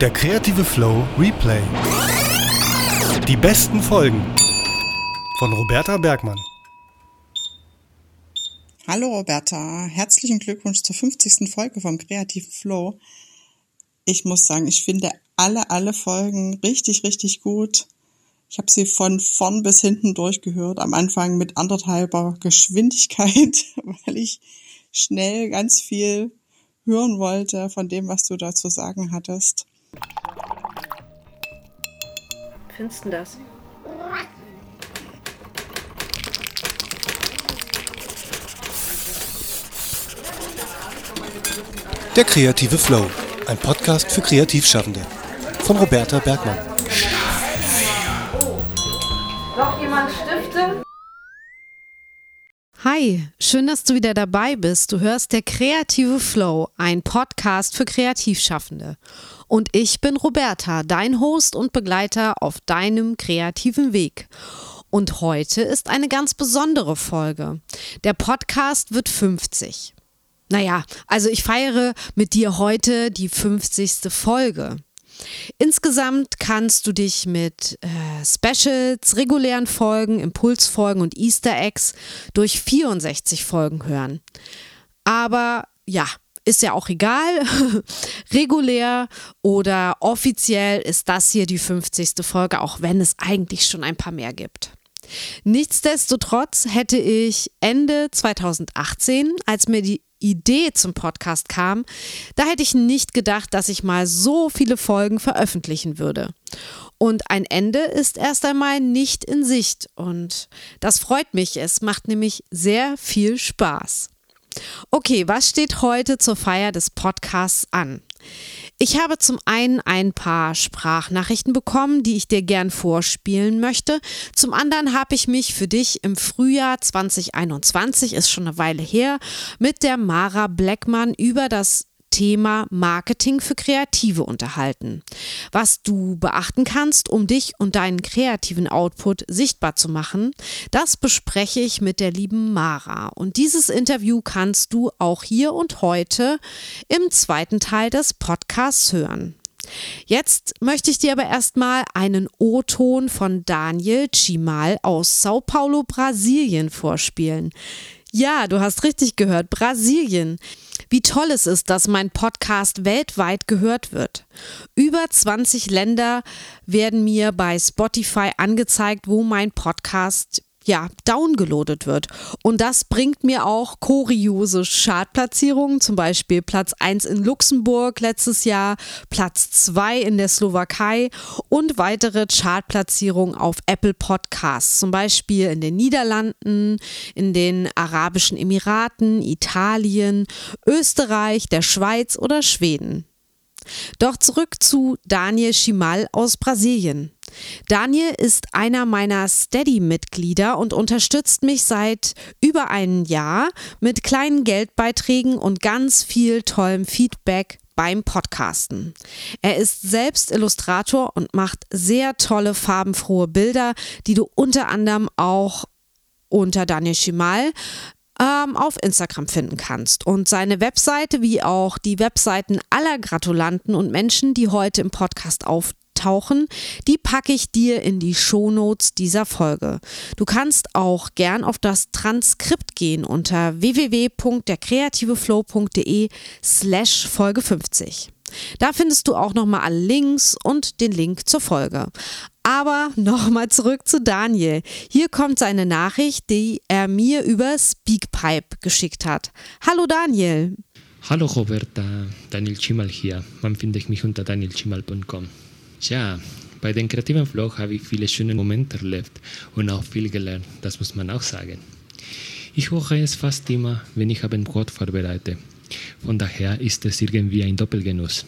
Der kreative Flow Replay. Die besten Folgen von Roberta Bergmann. Hallo Roberta, herzlichen Glückwunsch zur 50. Folge vom kreativen Flow. Ich muss sagen, ich finde alle, alle Folgen richtig, richtig gut. Ich habe sie von vorn bis hinten durchgehört, am Anfang mit anderthalber Geschwindigkeit, weil ich schnell ganz viel hören wollte von dem, was du da zu sagen hattest. Findest du das? Der kreative Flow, ein Podcast für Kreativschaffende von Roberta Bergmann. Hi, schön, dass du wieder dabei bist. Du hörst der Kreative Flow, ein Podcast für Kreativschaffende. Und ich bin Roberta, dein Host und Begleiter auf deinem kreativen Weg. Und heute ist eine ganz besondere Folge. Der Podcast wird 50. Naja, also ich feiere mit dir heute die 50. Folge. Insgesamt kannst du dich mit äh, Specials, regulären Folgen, Impulsfolgen und Easter Eggs durch 64 Folgen hören. Aber ja, ist ja auch egal. Regulär oder offiziell ist das hier die 50. Folge, auch wenn es eigentlich schon ein paar mehr gibt. Nichtsdestotrotz hätte ich Ende 2018, als mir die Idee zum Podcast kam, da hätte ich nicht gedacht, dass ich mal so viele Folgen veröffentlichen würde. Und ein Ende ist erst einmal nicht in Sicht und das freut mich. Es macht nämlich sehr viel Spaß. Okay, was steht heute zur Feier des Podcasts an? Ich habe zum einen ein paar Sprachnachrichten bekommen, die ich dir gern vorspielen möchte. Zum anderen habe ich mich für dich im Frühjahr 2021, ist schon eine Weile her, mit der Mara Blackman über das Thema Marketing für Kreative unterhalten. Was du beachten kannst, um dich und deinen kreativen Output sichtbar zu machen, das bespreche ich mit der lieben Mara. Und dieses Interview kannst du auch hier und heute im zweiten Teil des Podcasts hören. Jetzt möchte ich dir aber erstmal einen O-Ton von Daniel Chimal aus Sao Paulo, Brasilien vorspielen. Ja, du hast richtig gehört, Brasilien. Wie toll es ist, dass mein Podcast weltweit gehört wird. Über 20 Länder werden mir bei Spotify angezeigt, wo mein Podcast ja, downgeloadet wird. Und das bringt mir auch kuriose Chartplatzierungen, zum Beispiel Platz 1 in Luxemburg letztes Jahr, Platz 2 in der Slowakei und weitere Chartplatzierungen auf Apple Podcasts, zum Beispiel in den Niederlanden, in den Arabischen Emiraten, Italien, Österreich, der Schweiz oder Schweden. Doch zurück zu Daniel Schimal aus Brasilien. Daniel ist einer meiner Steady-Mitglieder und unterstützt mich seit über einem Jahr mit kleinen Geldbeiträgen und ganz viel tollem Feedback beim Podcasten. Er ist selbst Illustrator und macht sehr tolle farbenfrohe Bilder, die du unter anderem auch unter Daniel Schimal ähm, auf Instagram finden kannst. Und seine Webseite wie auch die Webseiten aller Gratulanten und Menschen, die heute im Podcast auftauchen, die packe ich dir in die Shownotes dieser Folge. Du kannst auch gern auf das Transkript gehen unter www.derkreativeflow.de slash Folge 50. Da findest du auch nochmal alle Links und den Link zur Folge. Aber nochmal zurück zu Daniel. Hier kommt seine Nachricht, die er mir über Speakpipe geschickt hat. Hallo Daniel. Hallo Roberta, Daniel Chimal hier. Man findet mich unter danielchimal.com. Tja, bei den kreativen Flow habe ich viele schöne Momente erlebt und auch viel gelernt, das muss man auch sagen. Ich höre es fast immer, wenn ich ein Brot vorbereite. Von daher ist es irgendwie ein Doppelgenuss.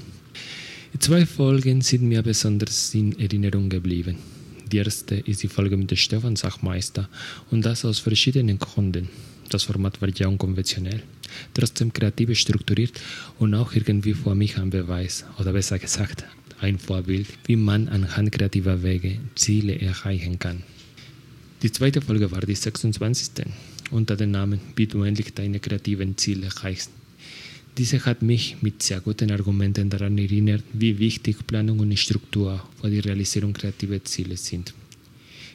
Zwei Folgen sind mir besonders in Erinnerung geblieben. Die erste ist die Folge mit Stefan Sachmeister und das aus verschiedenen Gründen. Das Format war ja unkonventionell, trotzdem kreativ strukturiert und auch irgendwie vor mich ein Beweis, oder besser gesagt, ein Vorbild, wie man anhand kreativer Wege Ziele erreichen kann. Die zweite Folge war die 26. unter dem Namen Wie du endlich deine kreativen Ziele erreichst. Diese hat mich mit sehr guten Argumenten daran erinnert, wie wichtig Planung und Struktur für die Realisierung kreativer Ziele sind.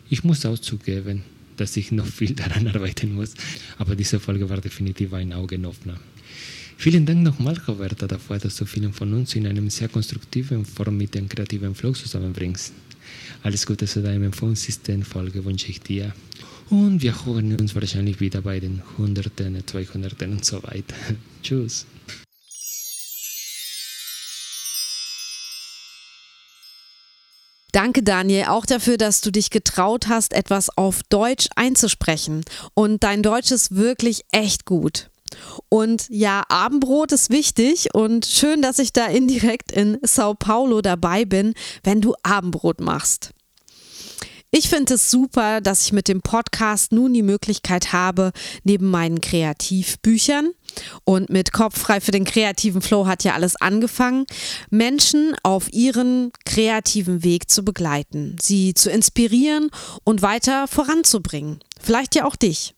Ich muss auch zugeben, dass ich noch viel daran arbeiten muss, aber diese Folge war definitiv ein Augenöffner. Vielen Dank nochmal, Roberta, dafür, dass du vielen von uns in einem sehr konstruktiven Form mit dem kreativen Flow zusammenbringst. Alles Gute zu deinem 50. Folge wünsche ich dir. Und wir hören uns wahrscheinlich wieder bei den Hunderten, Zweihunderten und so weiter. Tschüss. Danke, Daniel, auch dafür, dass du dich getraut hast, etwas auf Deutsch einzusprechen. Und dein Deutsch ist wirklich echt gut. Und ja, Abendbrot ist wichtig und schön, dass ich da indirekt in Sao Paulo dabei bin, wenn du Abendbrot machst. Ich finde es super, dass ich mit dem Podcast nun die Möglichkeit habe, neben meinen Kreativbüchern und mit Kopf frei für den kreativen Flow hat ja alles angefangen, Menschen auf ihren kreativen Weg zu begleiten, sie zu inspirieren und weiter voranzubringen. Vielleicht ja auch dich.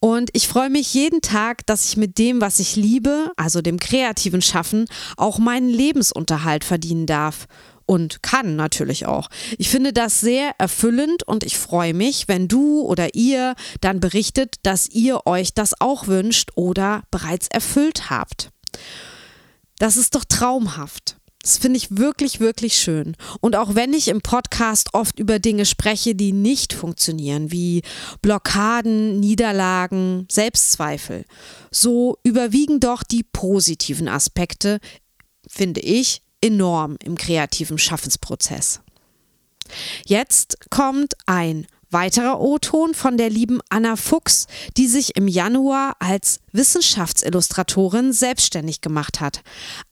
Und ich freue mich jeden Tag, dass ich mit dem, was ich liebe, also dem kreativen Schaffen, auch meinen Lebensunterhalt verdienen darf. Und kann natürlich auch. Ich finde das sehr erfüllend und ich freue mich, wenn du oder ihr dann berichtet, dass ihr euch das auch wünscht oder bereits erfüllt habt. Das ist doch traumhaft. Das finde ich wirklich, wirklich schön. Und auch wenn ich im Podcast oft über Dinge spreche, die nicht funktionieren, wie Blockaden, Niederlagen, Selbstzweifel, so überwiegen doch die positiven Aspekte, finde ich, enorm im kreativen Schaffensprozess. Jetzt kommt ein Weiterer O-Ton von der lieben Anna Fuchs, die sich im Januar als Wissenschaftsillustratorin selbstständig gemacht hat.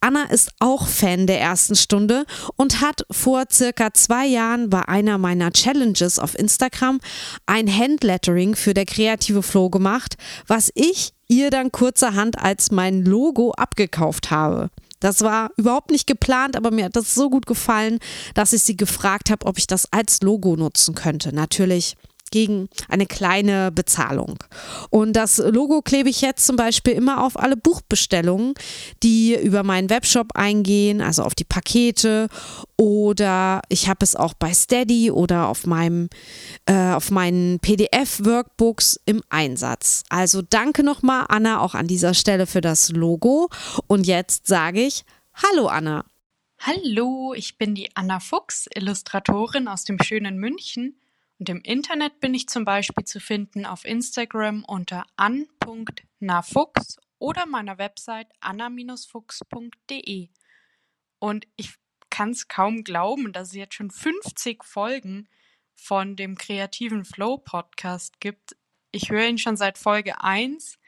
Anna ist auch Fan der ersten Stunde und hat vor circa zwei Jahren bei einer meiner Challenges auf Instagram ein Handlettering für der kreative Flow gemacht, was ich ihr dann kurzerhand als mein Logo abgekauft habe. Das war überhaupt nicht geplant, aber mir hat das so gut gefallen, dass ich sie gefragt habe, ob ich das als Logo nutzen könnte. Natürlich gegen eine kleine Bezahlung. Und das Logo klebe ich jetzt zum Beispiel immer auf alle Buchbestellungen, die über meinen Webshop eingehen, also auf die Pakete oder ich habe es auch bei Steady oder auf meinem äh, auf meinen PDF-Workbooks im Einsatz. Also danke nochmal Anna auch an dieser Stelle für das Logo und jetzt sage ich Hallo Anna. Hallo, ich bin die Anna Fuchs, Illustratorin aus dem schönen München und im Internet bin ich zum Beispiel zu finden auf Instagram unter an.nafuchs oder meiner Website anna-fuchs.de. Und ich kann es kaum glauben, dass es jetzt schon 50 Folgen von dem kreativen Flow Podcast gibt. Ich höre ihn schon seit Folge 1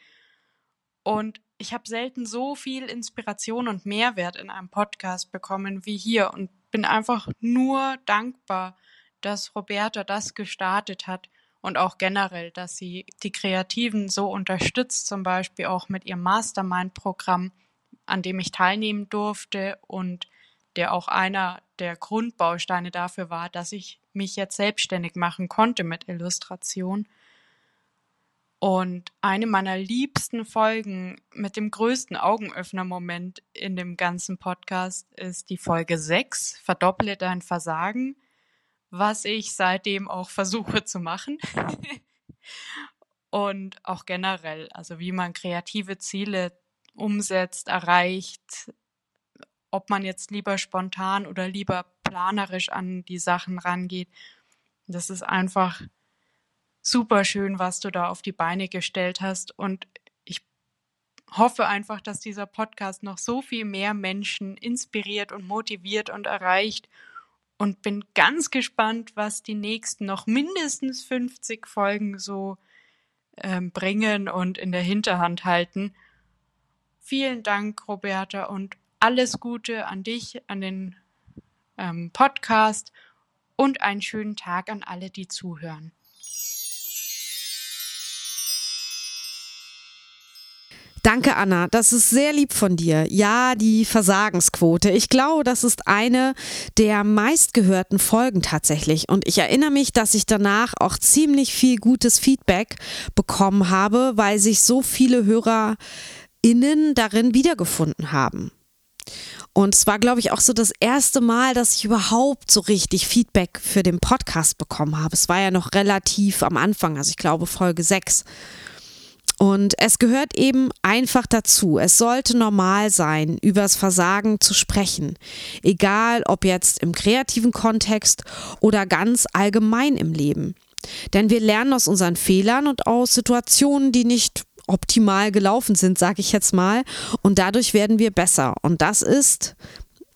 und ich habe selten so viel Inspiration und Mehrwert in einem Podcast bekommen wie hier und bin einfach nur dankbar, dass Roberta das gestartet hat und auch generell, dass sie die Kreativen so unterstützt, zum Beispiel auch mit ihrem Mastermind-Programm, an dem ich teilnehmen durfte und der auch einer der Grundbausteine dafür war, dass ich mich jetzt selbstständig machen konnte mit Illustration. Und eine meiner liebsten Folgen mit dem größten Augenöffner-Moment in dem ganzen Podcast ist die Folge 6, Verdopple dein Versagen was ich seitdem auch versuche zu machen. und auch generell, also wie man kreative Ziele umsetzt, erreicht, ob man jetzt lieber spontan oder lieber planerisch an die Sachen rangeht. Das ist einfach super schön, was du da auf die Beine gestellt hast. Und ich hoffe einfach, dass dieser Podcast noch so viel mehr Menschen inspiriert und motiviert und erreicht und bin ganz gespannt, was die nächsten noch mindestens 50 Folgen so ähm, bringen und in der Hinterhand halten. Vielen Dank, Roberta, und alles Gute an dich, an den ähm, Podcast und einen schönen Tag an alle, die zuhören. Danke, Anna. Das ist sehr lieb von dir. Ja, die Versagensquote. Ich glaube, das ist eine der meistgehörten Folgen tatsächlich. Und ich erinnere mich, dass ich danach auch ziemlich viel gutes Feedback bekommen habe, weil sich so viele Hörer HörerInnen darin wiedergefunden haben. Und es war, glaube ich, auch so das erste Mal, dass ich überhaupt so richtig Feedback für den Podcast bekommen habe. Es war ja noch relativ am Anfang, also ich glaube Folge 6. Und es gehört eben einfach dazu. Es sollte normal sein, übers Versagen zu sprechen. Egal ob jetzt im kreativen Kontext oder ganz allgemein im Leben. Denn wir lernen aus unseren Fehlern und aus Situationen, die nicht optimal gelaufen sind, sage ich jetzt mal. Und dadurch werden wir besser. Und das ist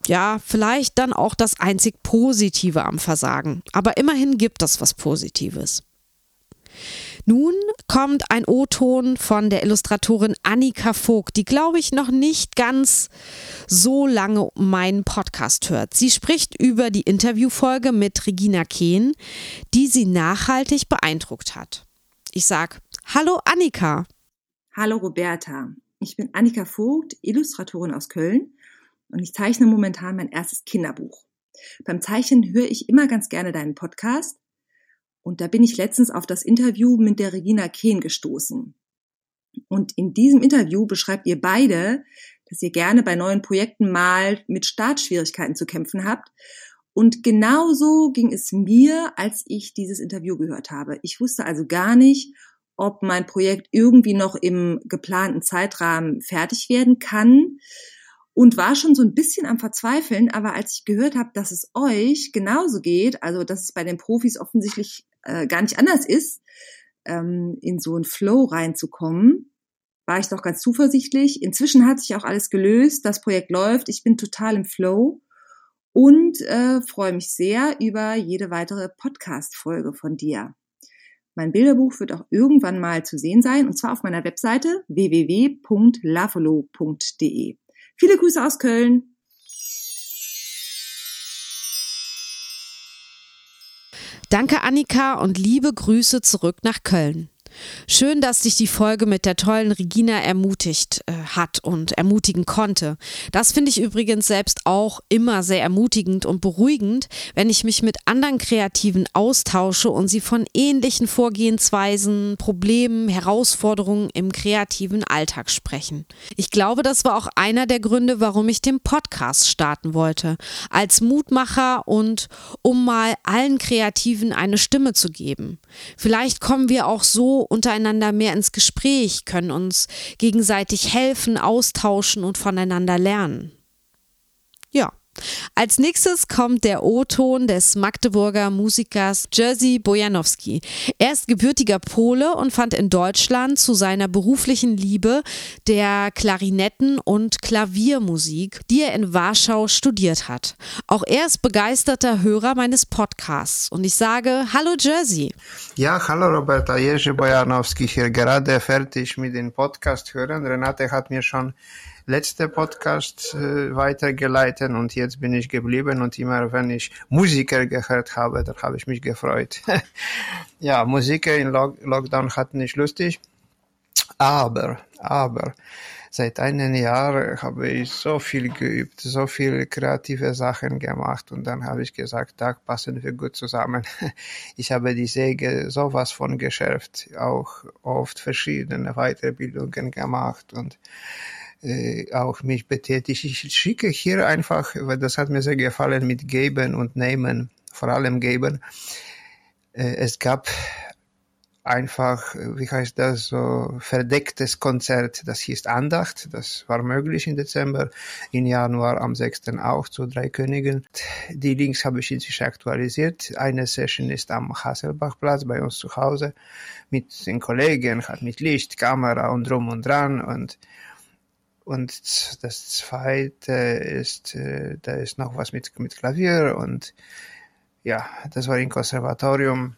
ja, vielleicht dann auch das einzig Positive am Versagen. Aber immerhin gibt es was Positives. Nun kommt ein O-Ton von der Illustratorin Annika Vogt, die glaube ich noch nicht ganz so lange meinen Podcast hört. Sie spricht über die Interviewfolge mit Regina Kehn, die sie nachhaltig beeindruckt hat. Ich sag Hallo Annika. Hallo Roberta. Ich bin Annika Vogt, Illustratorin aus Köln und ich zeichne momentan mein erstes Kinderbuch. Beim Zeichnen höre ich immer ganz gerne deinen Podcast und da bin ich letztens auf das Interview mit der Regina Kehn gestoßen. Und in diesem Interview beschreibt ihr beide, dass ihr gerne bei neuen Projekten mal mit Startschwierigkeiten zu kämpfen habt. Und genauso ging es mir, als ich dieses Interview gehört habe. Ich wusste also gar nicht, ob mein Projekt irgendwie noch im geplanten Zeitrahmen fertig werden kann und war schon so ein bisschen am Verzweifeln, aber als ich gehört habe, dass es euch genauso geht, also dass es bei den Profis offensichtlich äh, gar nicht anders ist, ähm, in so einen Flow reinzukommen, war ich doch ganz zuversichtlich. Inzwischen hat sich auch alles gelöst, das Projekt läuft, ich bin total im Flow und äh, freue mich sehr über jede weitere Podcast-Folge von dir. Mein Bilderbuch wird auch irgendwann mal zu sehen sein, und zwar auf meiner Webseite www.lavolo.de. Viele Grüße aus Köln. Danke Annika und liebe Grüße zurück nach Köln. Schön, dass dich die Folge mit der tollen Regina ermutigt äh, hat und ermutigen konnte. Das finde ich übrigens selbst auch immer sehr ermutigend und beruhigend, wenn ich mich mit anderen Kreativen austausche und sie von ähnlichen Vorgehensweisen, Problemen, Herausforderungen im kreativen Alltag sprechen. Ich glaube, das war auch einer der Gründe, warum ich den Podcast starten wollte. Als Mutmacher und um mal allen Kreativen eine Stimme zu geben. Vielleicht kommen wir auch so untereinander mehr ins Gespräch, können uns gegenseitig helfen, austauschen und voneinander lernen. Ja. Als nächstes kommt der O-Ton des Magdeburger Musikers Jerzy Bojanowski. Er ist gebürtiger Pole und fand in Deutschland zu seiner beruflichen Liebe der Klarinetten- und Klaviermusik, die er in Warschau studiert hat. Auch er ist begeisterter Hörer meines Podcasts und ich sage Hallo Jerzy. Ja, hallo Roberta, Jerzy Bojanowski hier, gerade fertig mit dem Podcast hören. Renate hat mir schon letzte Podcast äh, weitergeleitet und jetzt bin ich geblieben und immer wenn ich Musiker gehört habe, dann habe ich mich gefreut. ja, Musiker in Lock Lockdown hat nicht lustig, aber, aber seit einem Jahr habe ich so viel geübt, so viele kreative Sachen gemacht und dann habe ich gesagt, da passen wir gut zusammen. Ich habe die Säge sowas von geschärft, auch oft verschiedene Weiterbildungen gemacht und äh, auch mich betätigt. Ich schicke hier einfach, weil das hat mir sehr gefallen mit Geben und Nehmen, vor allem Geben. Äh, es gab einfach, wie heißt das, so verdecktes Konzert, das hieß Andacht, das war möglich im Dezember, im Januar am 6. auch zu Drei Königen. Die Links habe ich inzwischen aktualisiert. Eine Session ist am Hasselbachplatz bei uns zu Hause mit den Kollegen, hat mit Licht, Kamera und drum und dran und und das zweite ist, äh, da ist noch was mit, mit Klavier und ja, das war im Konservatorium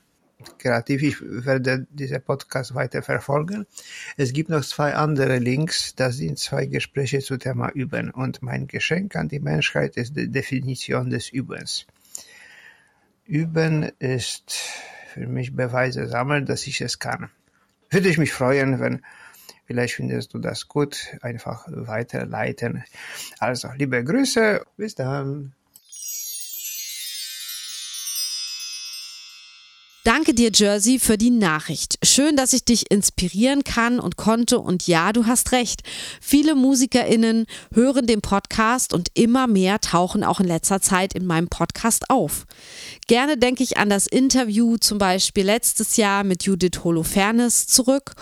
kreativ. Ich werde diese Podcast weiter verfolgen. Es gibt noch zwei andere Links. Das sind zwei Gespräche zum Thema Üben. Und mein Geschenk an die Menschheit ist die Definition des Übens. Üben ist für mich Beweise sammeln, dass ich es kann. Würde ich mich freuen, wenn Vielleicht findest du das gut. Einfach weiterleiten. Also, liebe Grüße. Bis dann. Danke dir, Jersey, für die Nachricht. Schön, dass ich dich inspirieren kann und konnte. Und ja, du hast recht. Viele MusikerInnen hören den Podcast und immer mehr tauchen auch in letzter Zeit in meinem Podcast auf. Gerne denke ich an das Interview zum Beispiel letztes Jahr mit Judith Holofernes zurück,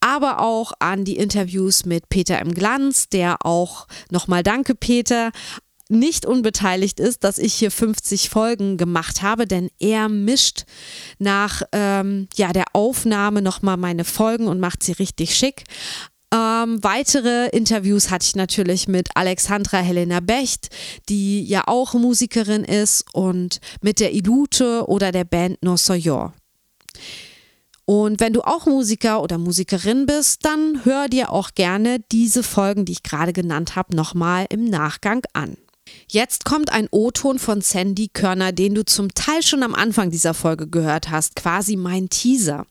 aber auch an die Interviews mit Peter im Glanz, der auch nochmal Danke, Peter, nicht unbeteiligt ist, dass ich hier 50 Folgen gemacht habe, denn er mischt nach ähm, ja, der Aufnahme nochmal meine Folgen und macht sie richtig schick. Ähm, weitere Interviews hatte ich natürlich mit Alexandra Helena Becht, die ja auch Musikerin ist, und mit der Ilute oder der Band No Soyor. Und wenn du auch Musiker oder Musikerin bist, dann hör dir auch gerne diese Folgen, die ich gerade genannt habe, nochmal im Nachgang an. Jetzt kommt ein O-Ton von Sandy Körner, den du zum Teil schon am Anfang dieser Folge gehört hast, quasi mein Teaser.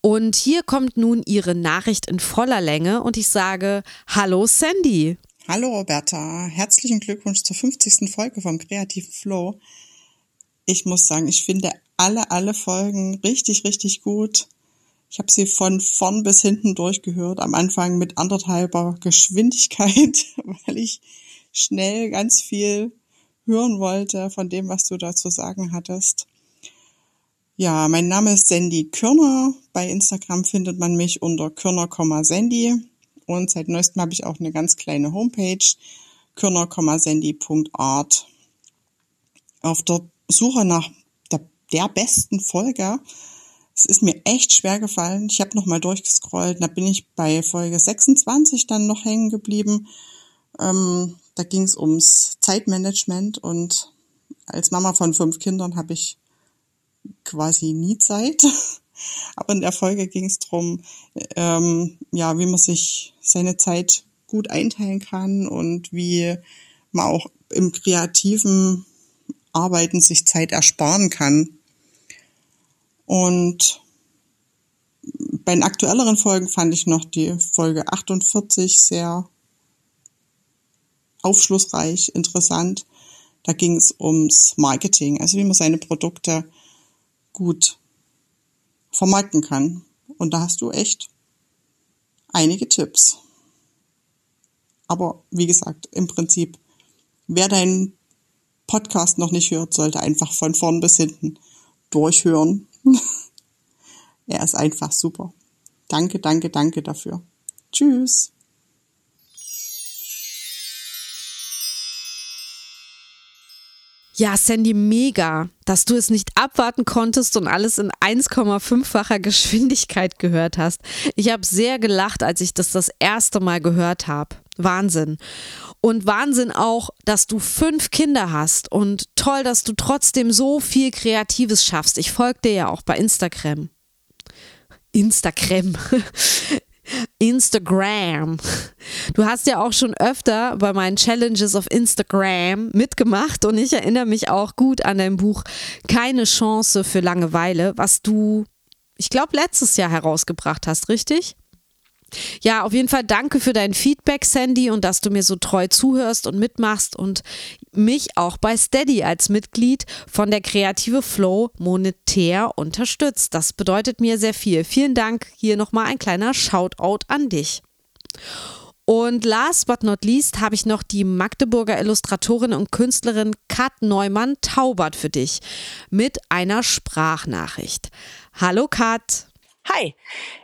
Und hier kommt nun ihre Nachricht in voller Länge und ich sage Hallo Sandy. Hallo Roberta, herzlichen Glückwunsch zur 50. Folge vom Kreativen Flow. Ich muss sagen, ich finde alle, alle Folgen richtig, richtig gut. Ich habe sie von vorn bis hinten durchgehört, am Anfang mit anderthalber Geschwindigkeit, weil ich schnell ganz viel hören wollte von dem, was du da zu sagen hattest. Ja, mein Name ist Sandy Körner. Bei Instagram findet man mich unter Körner,Sandy. Und seit neuestem habe ich auch eine ganz kleine Homepage, körner,sandy.art. Auf der Suche nach der, besten Folge, es ist mir echt schwer gefallen. Ich habe nochmal durchgescrollt, da bin ich bei Folge 26 dann noch hängen geblieben. Ähm, da ging es ums Zeitmanagement und als Mama von fünf Kindern habe ich quasi nie Zeit. Aber in der Folge ging es darum, ähm, ja, wie man sich seine Zeit gut einteilen kann und wie man auch im kreativen Arbeiten sich Zeit ersparen kann. Und bei den aktuelleren Folgen fand ich noch die Folge 48 sehr aufschlussreich, interessant. Da ging es ums Marketing, also wie man seine Produkte gut vermarkten kann. Und da hast du echt einige Tipps. Aber wie gesagt, im Prinzip, wer deinen Podcast noch nicht hört, sollte einfach von vorn bis hinten durchhören. er ist einfach super. Danke, danke, danke dafür. Tschüss. Ja, Sandy, mega, dass du es nicht abwarten konntest und alles in 1,5-facher Geschwindigkeit gehört hast. Ich habe sehr gelacht, als ich das das erste Mal gehört habe. Wahnsinn. Und Wahnsinn auch, dass du fünf Kinder hast und toll, dass du trotzdem so viel Kreatives schaffst. Ich folge dir ja auch bei Instagram. Instagram. Instagram. Du hast ja auch schon öfter bei meinen Challenges auf Instagram mitgemacht und ich erinnere mich auch gut an dein Buch Keine Chance für Langeweile, was du, ich glaube, letztes Jahr herausgebracht hast, richtig? Ja, auf jeden Fall danke für dein Feedback, Sandy, und dass du mir so treu zuhörst und mitmachst und mich auch bei Steady als Mitglied von der Kreative Flow monetär unterstützt. Das bedeutet mir sehr viel. Vielen Dank. Hier nochmal ein kleiner Shoutout an dich. Und last but not least habe ich noch die Magdeburger Illustratorin und Künstlerin Kat Neumann Taubert für dich mit einer Sprachnachricht. Hallo Kat. Hi,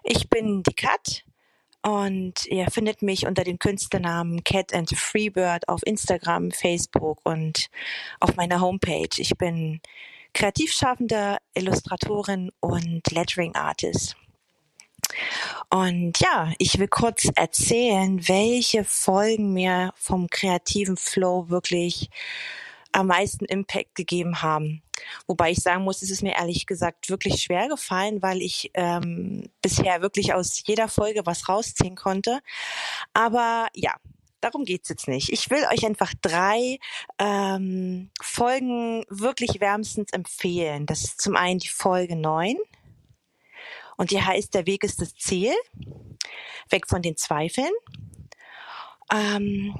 ich bin die Kat und ihr findet mich unter dem Künstlernamen Cat and Freebird auf Instagram, Facebook und auf meiner Homepage. Ich bin kreativschaffende Illustratorin und Lettering Artist. Und ja, ich will kurz erzählen, welche Folgen mir vom kreativen Flow wirklich am meisten Impact gegeben haben. Wobei ich sagen muss, es ist mir ehrlich gesagt wirklich schwer gefallen, weil ich ähm, bisher wirklich aus jeder Folge was rausziehen konnte. Aber ja, darum geht's jetzt nicht. Ich will euch einfach drei ähm, Folgen wirklich wärmstens empfehlen. Das ist zum einen die Folge 9 und die heißt Der Weg ist das Ziel. Weg von den Zweifeln. Ähm,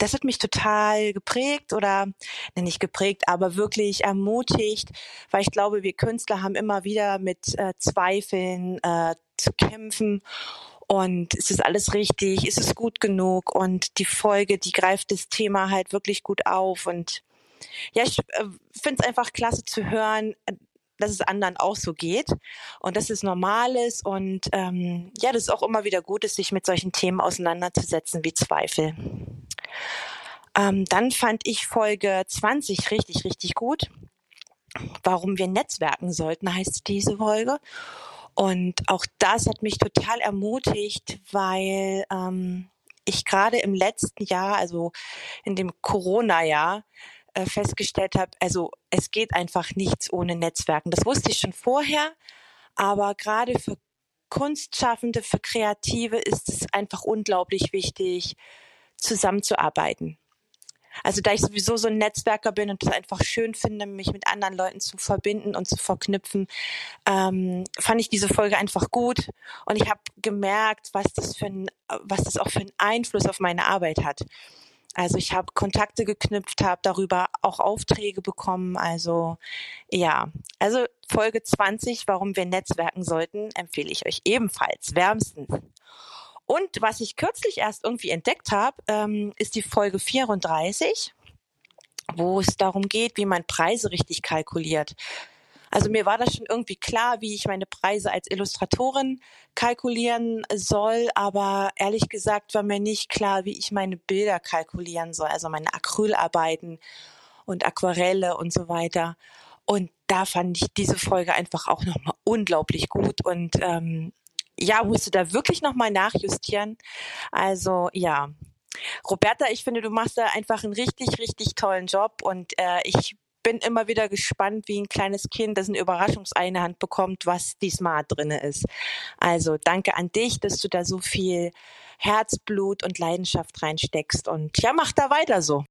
das hat mich total geprägt oder ne, nicht geprägt, aber wirklich ermutigt, weil ich glaube, wir Künstler haben immer wieder mit äh, Zweifeln äh, zu kämpfen. Und ist es alles richtig? Ist es gut genug? Und die Folge, die greift das Thema halt wirklich gut auf. Und ja, ich äh, finde es einfach klasse zu hören, äh, dass es anderen auch so geht und dass es normal ist und ähm, ja, das ist auch immer wieder gut ist, sich mit solchen Themen auseinanderzusetzen wie Zweifel. Ähm, dann fand ich Folge 20 richtig, richtig gut. Warum wir netzwerken sollten, heißt diese Folge. Und auch das hat mich total ermutigt, weil ähm, ich gerade im letzten Jahr, also in dem Corona-Jahr, äh, festgestellt habe, also es geht einfach nichts ohne Netzwerken. Das wusste ich schon vorher, aber gerade für Kunstschaffende, für Kreative ist es einfach unglaublich wichtig, zusammenzuarbeiten. Also da ich sowieso so ein Netzwerker bin und es einfach schön finde, mich mit anderen Leuten zu verbinden und zu verknüpfen, ähm, fand ich diese Folge einfach gut und ich habe gemerkt, was das für ein, was das auch für einen Einfluss auf meine Arbeit hat. Also ich habe Kontakte geknüpft, habe darüber auch Aufträge bekommen. Also ja, also Folge 20, warum wir netzwerken sollten, empfehle ich euch ebenfalls wärmstens. Und was ich kürzlich erst irgendwie entdeckt habe, ähm, ist die Folge 34, wo es darum geht, wie man Preise richtig kalkuliert. Also mir war das schon irgendwie klar, wie ich meine Preise als Illustratorin kalkulieren soll, aber ehrlich gesagt war mir nicht klar, wie ich meine Bilder kalkulieren soll, also meine Acrylarbeiten und Aquarelle und so weiter. Und da fand ich diese Folge einfach auch nochmal unglaublich gut und ähm, ja, musste da wirklich nochmal nachjustieren. Also ja, Roberta, ich finde, du machst da einfach einen richtig, richtig tollen Job und äh, ich bin immer wieder gespannt, wie ein kleines Kind, das eine Überraschungsei Hand bekommt, was diesmal drinne ist. Also danke an dich, dass du da so viel Herzblut und Leidenschaft reinsteckst und ja, mach da weiter so.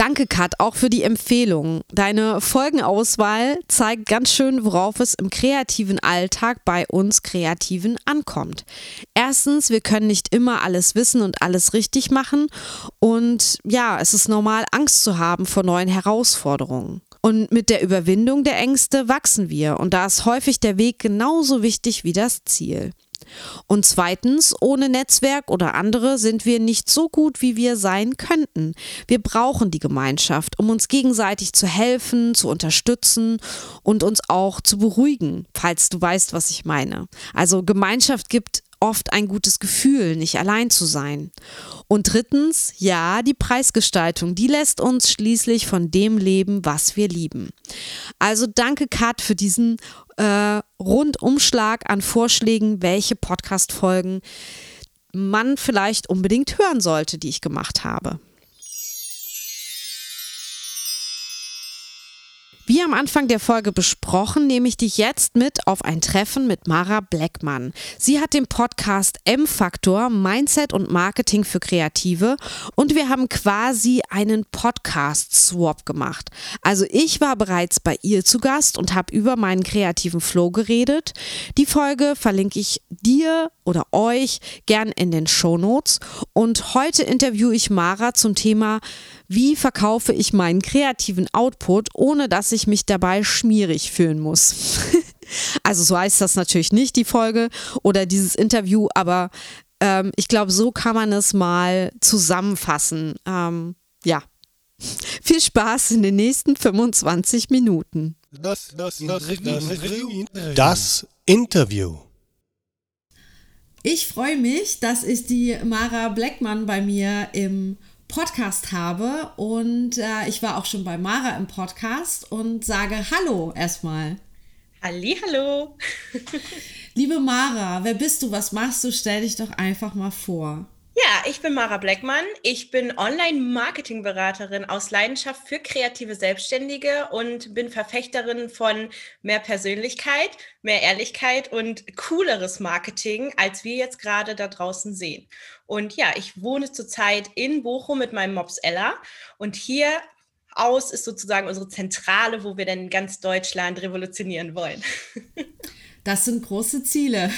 Danke, Kat, auch für die Empfehlung. Deine Folgenauswahl zeigt ganz schön, worauf es im kreativen Alltag bei uns Kreativen ankommt. Erstens, wir können nicht immer alles wissen und alles richtig machen. Und ja, es ist normal, Angst zu haben vor neuen Herausforderungen. Und mit der Überwindung der Ängste wachsen wir. Und da ist häufig der Weg genauso wichtig wie das Ziel. Und zweitens, ohne Netzwerk oder andere sind wir nicht so gut, wie wir sein könnten. Wir brauchen die Gemeinschaft, um uns gegenseitig zu helfen, zu unterstützen und uns auch zu beruhigen, falls du weißt, was ich meine. Also Gemeinschaft gibt oft ein gutes Gefühl, nicht allein zu sein. Und drittens, ja, die Preisgestaltung, die lässt uns schließlich von dem leben, was wir lieben. Also danke, Kat, für diesen äh, Rundumschlag an Vorschlägen, welche Podcast-Folgen man vielleicht unbedingt hören sollte, die ich gemacht habe. Am Anfang der Folge besprochen, nehme ich dich jetzt mit auf ein Treffen mit Mara Blackman. Sie hat den Podcast M-Faktor Mindset und Marketing für Kreative und wir haben quasi einen Podcast-Swap gemacht. Also ich war bereits bei ihr zu Gast und habe über meinen kreativen Flow geredet. Die Folge verlinke ich dir oder euch gern in den Show Notes und heute interviewe ich Mara zum Thema wie verkaufe ich meinen kreativen Output, ohne dass ich mich dabei schmierig fühlen muss. also so heißt das natürlich nicht, die Folge oder dieses Interview, aber ähm, ich glaube, so kann man es mal zusammenfassen. Ähm, ja. Viel Spaß in den nächsten 25 Minuten. Das, das, das, das Interview. Ich freue mich, dass ich die Mara Blackman bei mir im Podcast habe und äh, ich war auch schon bei Mara im Podcast und sage Hallo erstmal. Hallo. Liebe Mara, wer bist du? Was machst du? Stell dich doch einfach mal vor. Ja, ich bin Mara Blackmann. Ich bin Online-Marketing-Beraterin aus Leidenschaft für kreative Selbstständige und bin Verfechterin von mehr Persönlichkeit, mehr Ehrlichkeit und cooleres Marketing, als wir jetzt gerade da draußen sehen. Und ja, ich wohne zurzeit in Bochum mit meinem Mops Ella und hier aus ist sozusagen unsere Zentrale, wo wir dann ganz Deutschland revolutionieren wollen. Das sind große Ziele.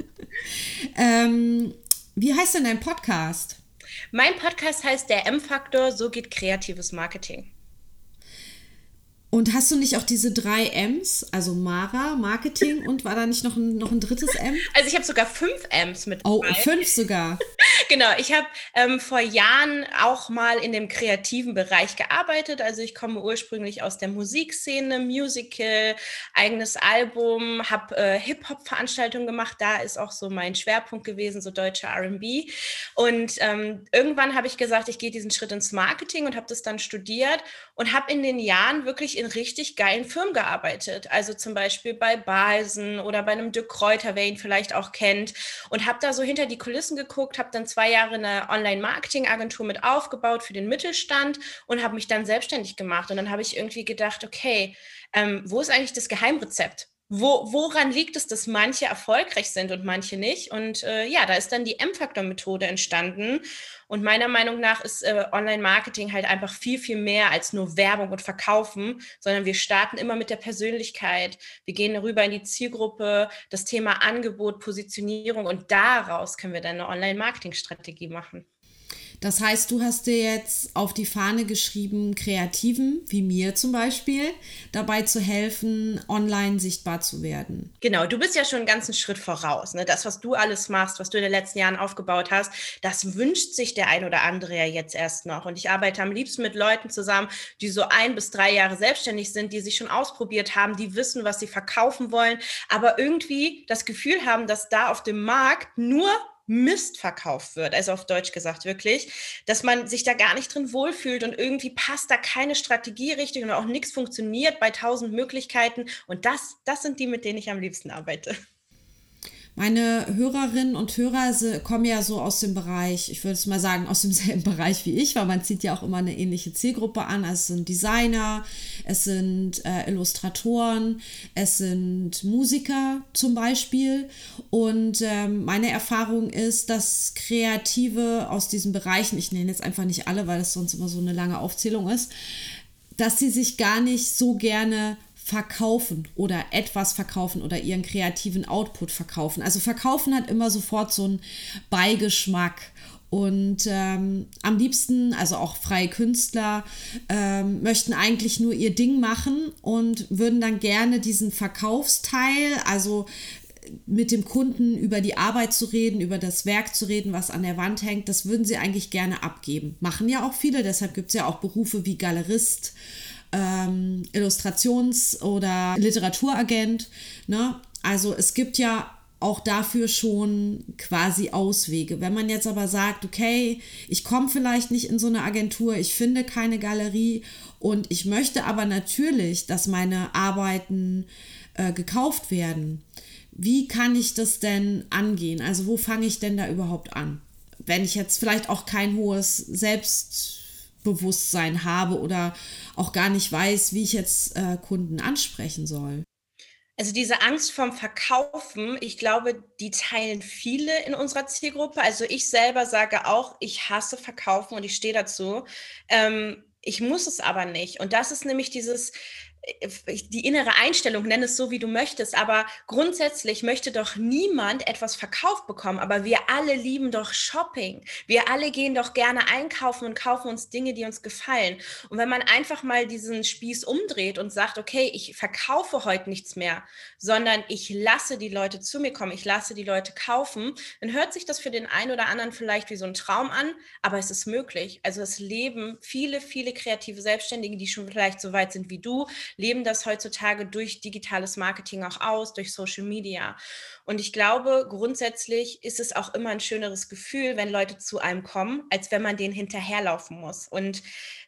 ähm, wie heißt denn dein Podcast? Mein Podcast heißt Der M-Faktor, so geht kreatives Marketing. Und hast du nicht auch diese drei M's, also Mara, Marketing und war da nicht noch ein, noch ein drittes M? Also ich habe sogar fünf M's mit. Oh, fünf sogar. genau, ich habe ähm, vor Jahren auch mal in dem kreativen Bereich gearbeitet. Also ich komme ursprünglich aus der Musikszene, Musical, eigenes Album, habe äh, Hip-Hop-Veranstaltungen gemacht. Da ist auch so mein Schwerpunkt gewesen, so deutscher RB. Und ähm, irgendwann habe ich gesagt, ich gehe diesen Schritt ins Marketing und habe das dann studiert und habe in den Jahren wirklich in richtig geilen Firmen gearbeitet. Also zum Beispiel bei Balsen oder bei einem Dirk Kräuter, wer ihn vielleicht auch kennt. Und habe da so hinter die Kulissen geguckt, habe dann zwei Jahre eine Online-Marketing-Agentur mit aufgebaut für den Mittelstand und habe mich dann selbstständig gemacht. Und dann habe ich irgendwie gedacht, okay, ähm, wo ist eigentlich das Geheimrezept? Wo, woran liegt es, dass manche erfolgreich sind und manche nicht? Und äh, ja, da ist dann die M-Faktor-Methode entstanden. Und meiner Meinung nach ist äh, Online-Marketing halt einfach viel, viel mehr als nur Werbung und Verkaufen, sondern wir starten immer mit der Persönlichkeit. Wir gehen rüber in die Zielgruppe, das Thema Angebot, Positionierung und daraus können wir dann eine Online-Marketing-Strategie machen. Das heißt, du hast dir jetzt auf die Fahne geschrieben, Kreativen, wie mir zum Beispiel, dabei zu helfen, online sichtbar zu werden. Genau, du bist ja schon einen ganzen Schritt voraus. Ne? Das, was du alles machst, was du in den letzten Jahren aufgebaut hast, das wünscht sich der ein oder andere ja jetzt erst noch. Und ich arbeite am liebsten mit Leuten zusammen, die so ein bis drei Jahre selbstständig sind, die sich schon ausprobiert haben, die wissen, was sie verkaufen wollen, aber irgendwie das Gefühl haben, dass da auf dem Markt nur Mist verkauft wird, also auf Deutsch gesagt wirklich, dass man sich da gar nicht drin wohlfühlt und irgendwie passt da keine Strategie richtig und auch nichts funktioniert bei tausend Möglichkeiten. Und das, das sind die, mit denen ich am liebsten arbeite. Meine Hörerinnen und Hörer kommen ja so aus dem Bereich, ich würde es mal sagen, aus demselben Bereich wie ich, weil man zieht ja auch immer eine ähnliche Zielgruppe an. Es sind Designer, es sind äh, Illustratoren, es sind Musiker zum Beispiel. Und ähm, meine Erfahrung ist, dass Kreative aus diesen Bereichen, ich nenne jetzt einfach nicht alle, weil das sonst immer so eine lange Aufzählung ist, dass sie sich gar nicht so gerne verkaufen oder etwas verkaufen oder ihren kreativen Output verkaufen. Also verkaufen hat immer sofort so einen Beigeschmack. Und ähm, am liebsten, also auch freie Künstler, ähm, möchten eigentlich nur ihr Ding machen und würden dann gerne diesen Verkaufsteil, also mit dem Kunden über die Arbeit zu reden, über das Werk zu reden, was an der Wand hängt, das würden sie eigentlich gerne abgeben. Machen ja auch viele, deshalb gibt es ja auch Berufe wie Galerist ähm, Illustrations- oder Literaturagent. Ne? Also es gibt ja auch dafür schon quasi Auswege. Wenn man jetzt aber sagt, okay, ich komme vielleicht nicht in so eine Agentur, ich finde keine Galerie und ich möchte aber natürlich, dass meine Arbeiten äh, gekauft werden. Wie kann ich das denn angehen? Also wo fange ich denn da überhaupt an? Wenn ich jetzt vielleicht auch kein hohes Selbst Bewusstsein habe oder auch gar nicht weiß, wie ich jetzt äh, Kunden ansprechen soll. Also diese Angst vom Verkaufen, ich glaube, die teilen viele in unserer Zielgruppe. Also ich selber sage auch, ich hasse Verkaufen und ich stehe dazu. Ähm, ich muss es aber nicht. Und das ist nämlich dieses, die innere Einstellung, nenn es so, wie du möchtest, aber grundsätzlich möchte doch niemand etwas verkauft bekommen, aber wir alle lieben doch Shopping. Wir alle gehen doch gerne einkaufen und kaufen uns Dinge, die uns gefallen. Und wenn man einfach mal diesen Spieß umdreht und sagt, okay, ich verkaufe heute nichts mehr, sondern ich lasse die Leute zu mir kommen, ich lasse die Leute kaufen, dann hört sich das für den einen oder anderen vielleicht wie so ein Traum an, aber es ist möglich. Also es leben viele, viele kreative Selbstständige, die schon vielleicht so weit sind wie du, leben das heutzutage durch digitales Marketing auch aus, durch Social Media. Und ich glaube, grundsätzlich ist es auch immer ein schöneres Gefühl, wenn Leute zu einem kommen, als wenn man denen hinterherlaufen muss. Und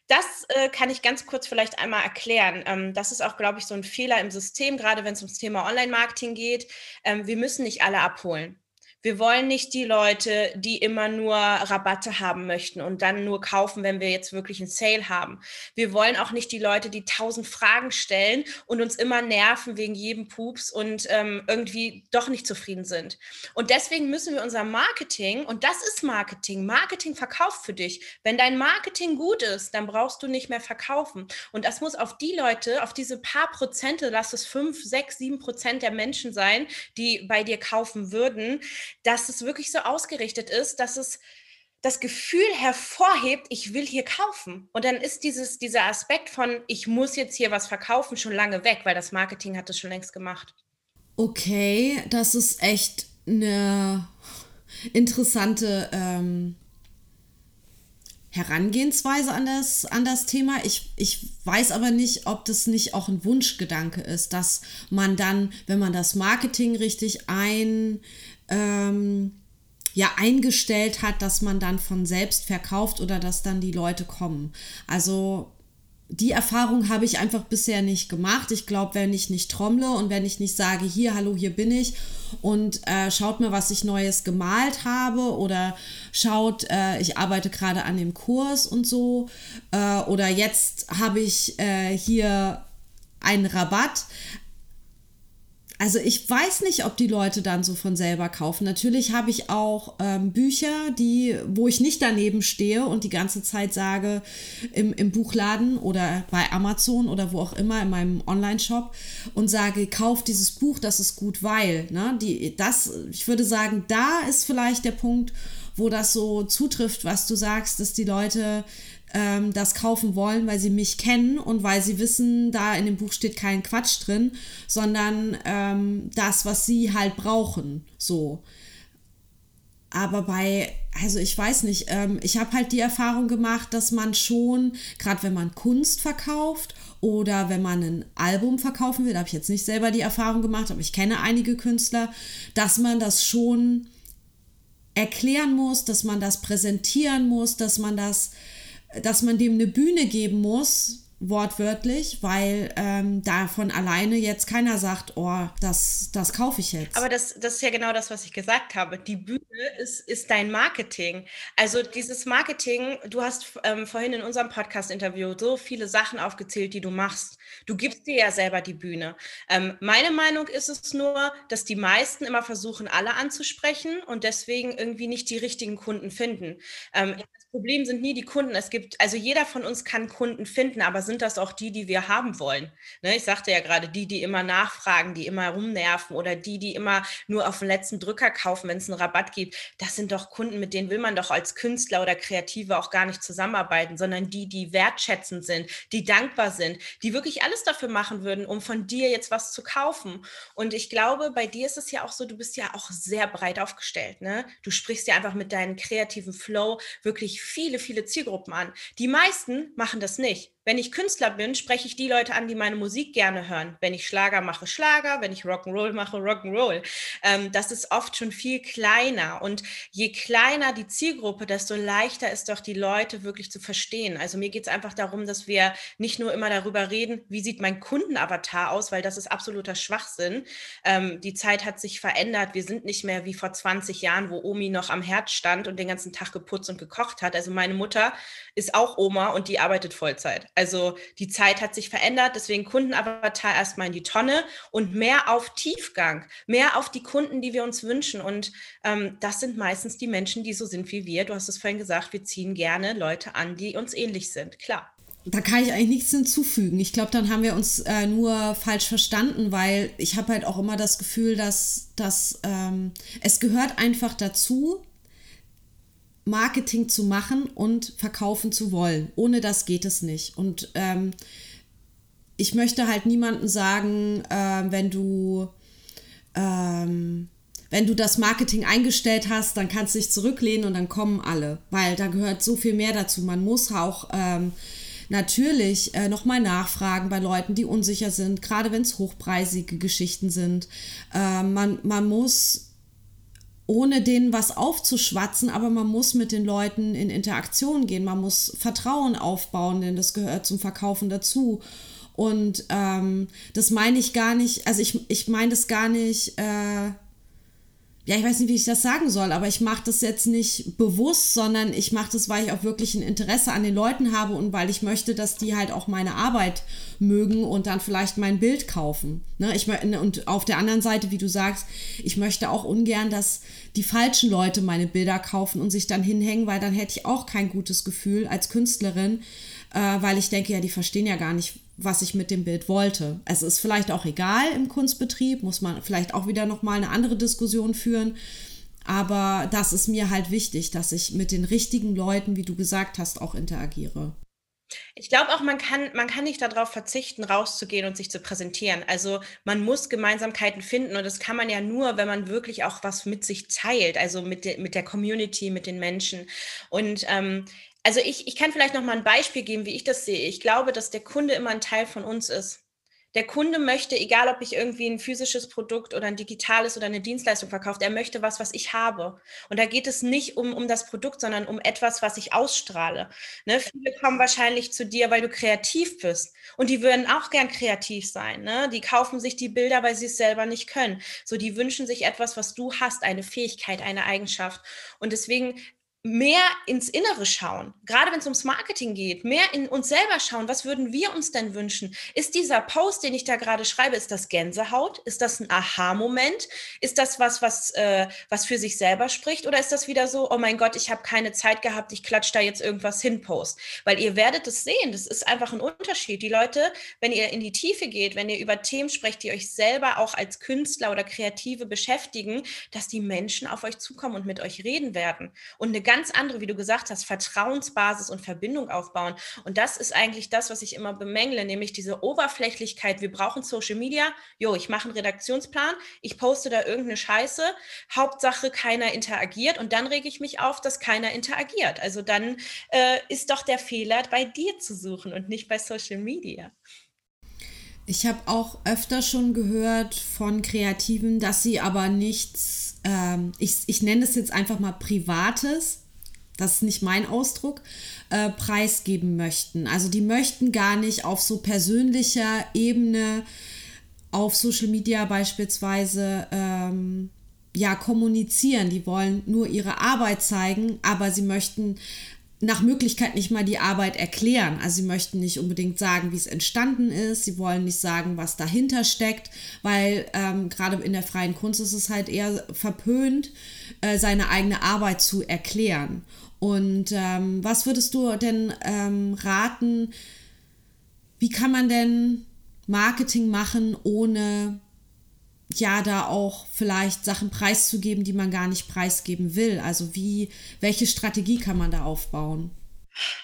das äh, kann ich ganz kurz vielleicht einmal erklären. Ähm, das ist auch, glaube ich, so ein Fehler im System, gerade wenn es ums Thema Online-Marketing geht. Ähm, wir müssen nicht alle abholen. Wir wollen nicht die Leute, die immer nur Rabatte haben möchten und dann nur kaufen, wenn wir jetzt wirklich einen Sale haben. Wir wollen auch nicht die Leute, die tausend Fragen stellen und uns immer nerven wegen jedem Pups und ähm, irgendwie doch nicht zufrieden sind. Und deswegen müssen wir unser Marketing, und das ist Marketing, Marketing verkauft für dich. Wenn dein Marketing gut ist, dann brauchst du nicht mehr verkaufen. Und das muss auf die Leute, auf diese paar Prozente, lass es fünf, sechs, sieben Prozent der Menschen sein, die bei dir kaufen würden, dass es wirklich so ausgerichtet ist, dass es das Gefühl hervorhebt, ich will hier kaufen. Und dann ist dieses, dieser Aspekt von, ich muss jetzt hier was verkaufen, schon lange weg, weil das Marketing hat das schon längst gemacht. Okay, das ist echt eine interessante ähm, Herangehensweise an das, an das Thema. Ich, ich weiß aber nicht, ob das nicht auch ein Wunschgedanke ist, dass man dann, wenn man das Marketing richtig ein, ähm, ja, eingestellt hat, dass man dann von selbst verkauft oder dass dann die Leute kommen. Also die Erfahrung habe ich einfach bisher nicht gemacht. Ich glaube, wenn ich nicht trommle und wenn ich nicht sage, hier, hallo, hier bin ich und äh, schaut mir, was ich Neues gemalt habe oder schaut, äh, ich arbeite gerade an dem Kurs und so äh, oder jetzt habe ich äh, hier einen Rabatt. Also ich weiß nicht, ob die Leute dann so von selber kaufen. Natürlich habe ich auch ähm, Bücher, die, wo ich nicht daneben stehe und die ganze Zeit sage im, im Buchladen oder bei Amazon oder wo auch immer in meinem Online-Shop und sage, kauf dieses Buch, das ist gut, weil. Ne, die, das, ich würde sagen, da ist vielleicht der Punkt, wo das so zutrifft, was du sagst, dass die Leute ähm, das kaufen wollen, weil sie mich kennen und weil sie wissen, da in dem Buch steht kein Quatsch drin, sondern ähm, das, was sie halt brauchen. So. Aber bei, also ich weiß nicht, ähm, ich habe halt die Erfahrung gemacht, dass man schon, gerade wenn man Kunst verkauft oder wenn man ein Album verkaufen will, habe ich jetzt nicht selber die Erfahrung gemacht, aber ich kenne einige Künstler, dass man das schon erklären muss, dass man das präsentieren muss, dass man das dass man dem eine Bühne geben muss, wortwörtlich, weil ähm, davon alleine jetzt keiner sagt, oh, das, das kaufe ich jetzt. Aber das, das ist ja genau das, was ich gesagt habe. Die Bühne ist, ist dein Marketing. Also dieses Marketing, du hast ähm, vorhin in unserem Podcast-Interview so viele Sachen aufgezählt, die du machst. Du gibst dir ja selber die Bühne. Ähm, meine Meinung ist es nur, dass die meisten immer versuchen, alle anzusprechen und deswegen irgendwie nicht die richtigen Kunden finden. Ähm, Problem sind nie die Kunden. Es gibt, also jeder von uns kann Kunden finden, aber sind das auch die, die wir haben wollen? Ne, ich sagte ja gerade, die, die immer nachfragen, die immer rumnerven oder die, die immer nur auf den letzten Drücker kaufen, wenn es einen Rabatt gibt. Das sind doch Kunden, mit denen will man doch als Künstler oder Kreative auch gar nicht zusammenarbeiten, sondern die, die wertschätzend sind, die dankbar sind, die wirklich alles dafür machen würden, um von dir jetzt was zu kaufen. Und ich glaube, bei dir ist es ja auch so, du bist ja auch sehr breit aufgestellt. Ne? Du sprichst ja einfach mit deinem kreativen Flow wirklich viele, viele Zielgruppen an. Die meisten machen das nicht. Wenn ich Künstler bin, spreche ich die Leute an, die meine Musik gerne hören. Wenn ich Schlager mache, Schlager. Wenn ich Rock'n'Roll mache, Rock'n'Roll. Ähm, das ist oft schon viel kleiner. Und je kleiner die Zielgruppe, desto leichter ist doch die Leute wirklich zu verstehen. Also mir geht es einfach darum, dass wir nicht nur immer darüber reden, wie sieht mein Kundenavatar aus, weil das ist absoluter Schwachsinn. Ähm, die Zeit hat sich verändert. Wir sind nicht mehr wie vor 20 Jahren, wo Omi noch am Herd stand und den ganzen Tag geputzt und gekocht hat. Also meine Mutter ist auch Oma und die arbeitet Vollzeit. Also die Zeit hat sich verändert, deswegen Kundenavatar erstmal in die Tonne und mehr auf Tiefgang, mehr auf die Kunden, die wir uns wünschen. Und ähm, das sind meistens die Menschen, die so sind wie wir. Du hast es vorhin gesagt, wir ziehen gerne Leute an, die uns ähnlich sind, klar. Da kann ich eigentlich nichts hinzufügen. Ich glaube, dann haben wir uns äh, nur falsch verstanden, weil ich habe halt auch immer das Gefühl, dass, dass ähm, es gehört einfach dazu, Marketing zu machen und verkaufen zu wollen. Ohne das geht es nicht. Und ähm, ich möchte halt niemandem sagen, äh, wenn du ähm, wenn du das Marketing eingestellt hast, dann kannst du dich zurücklehnen und dann kommen alle, weil da gehört so viel mehr dazu. Man muss auch ähm, natürlich äh, nochmal nachfragen bei Leuten, die unsicher sind, gerade wenn es hochpreisige Geschichten sind. Äh, man, man muss ohne denen was aufzuschwatzen, aber man muss mit den Leuten in Interaktion gehen, man muss Vertrauen aufbauen, denn das gehört zum Verkaufen dazu. Und ähm, das meine ich gar nicht, also ich, ich meine das gar nicht, äh, ja, ich weiß nicht, wie ich das sagen soll, aber ich mache das jetzt nicht bewusst, sondern ich mache das, weil ich auch wirklich ein Interesse an den Leuten habe und weil ich möchte, dass die halt auch meine Arbeit mögen und dann vielleicht mein Bild kaufen. Ne? Ich, und auf der anderen Seite, wie du sagst, ich möchte auch ungern, dass die falschen Leute meine Bilder kaufen und sich dann hinhängen, weil dann hätte ich auch kein gutes Gefühl als Künstlerin, äh, weil ich denke, ja, die verstehen ja gar nicht, was ich mit dem Bild wollte. Es ist vielleicht auch egal im Kunstbetrieb, muss man vielleicht auch wieder nochmal eine andere Diskussion führen. aber das ist mir halt wichtig, dass ich mit den richtigen Leuten, wie du gesagt hast, auch interagiere. Ich glaube auch, man kann, man kann nicht darauf verzichten, rauszugehen und sich zu präsentieren. Also man muss Gemeinsamkeiten finden und das kann man ja nur, wenn man wirklich auch was mit sich teilt, also mit, de, mit der Community, mit den Menschen. Und ähm, also ich, ich kann vielleicht noch mal ein Beispiel geben, wie ich das sehe. Ich glaube, dass der Kunde immer ein Teil von uns ist. Der Kunde möchte, egal ob ich irgendwie ein physisches Produkt oder ein digitales oder eine Dienstleistung verkaufe, er möchte was, was ich habe. Und da geht es nicht um, um das Produkt, sondern um etwas, was ich ausstrahle. Ne? Viele kommen wahrscheinlich zu dir, weil du kreativ bist. Und die würden auch gern kreativ sein. Ne? Die kaufen sich die Bilder, weil sie es selber nicht können. So, die wünschen sich etwas, was du hast, eine Fähigkeit, eine Eigenschaft. Und deswegen mehr ins Innere schauen, gerade wenn es ums Marketing geht, mehr in uns selber schauen, was würden wir uns denn wünschen? Ist dieser Post, den ich da gerade schreibe, ist das Gänsehaut? Ist das ein Aha-Moment? Ist das was, was, äh, was für sich selber spricht? Oder ist das wieder so, oh mein Gott, ich habe keine Zeit gehabt, ich klatsche da jetzt irgendwas hin, Post? Weil ihr werdet es sehen, das ist einfach ein Unterschied. Die Leute, wenn ihr in die Tiefe geht, wenn ihr über Themen sprecht, die euch selber auch als Künstler oder Kreative beschäftigen, dass die Menschen auf euch zukommen und mit euch reden werden. Und eine ganz andere, wie du gesagt hast, Vertrauensbasis und Verbindung aufbauen. Und das ist eigentlich das, was ich immer bemängle, nämlich diese Oberflächlichkeit. Wir brauchen Social Media. Jo, ich mache einen Redaktionsplan, ich poste da irgendeine Scheiße. Hauptsache, keiner interagiert. Und dann rege ich mich auf, dass keiner interagiert. Also dann äh, ist doch der Fehler bei dir zu suchen und nicht bei Social Media. Ich habe auch öfter schon gehört von Kreativen, dass sie aber nichts, ähm, ich, ich nenne es jetzt einfach mal Privates, das ist nicht mein Ausdruck, äh, preisgeben möchten. Also die möchten gar nicht auf so persönlicher Ebene, auf Social Media beispielsweise, ähm, ja, kommunizieren. Die wollen nur ihre Arbeit zeigen, aber sie möchten nach Möglichkeit nicht mal die Arbeit erklären. Also sie möchten nicht unbedingt sagen, wie es entstanden ist. Sie wollen nicht sagen, was dahinter steckt, weil ähm, gerade in der freien Kunst ist es halt eher verpönt, äh, seine eigene Arbeit zu erklären. Und ähm, was würdest du denn ähm, raten, wie kann man denn Marketing machen, ohne ja da auch vielleicht Sachen preiszugeben, die man gar nicht preisgeben will? Also wie, welche Strategie kann man da aufbauen?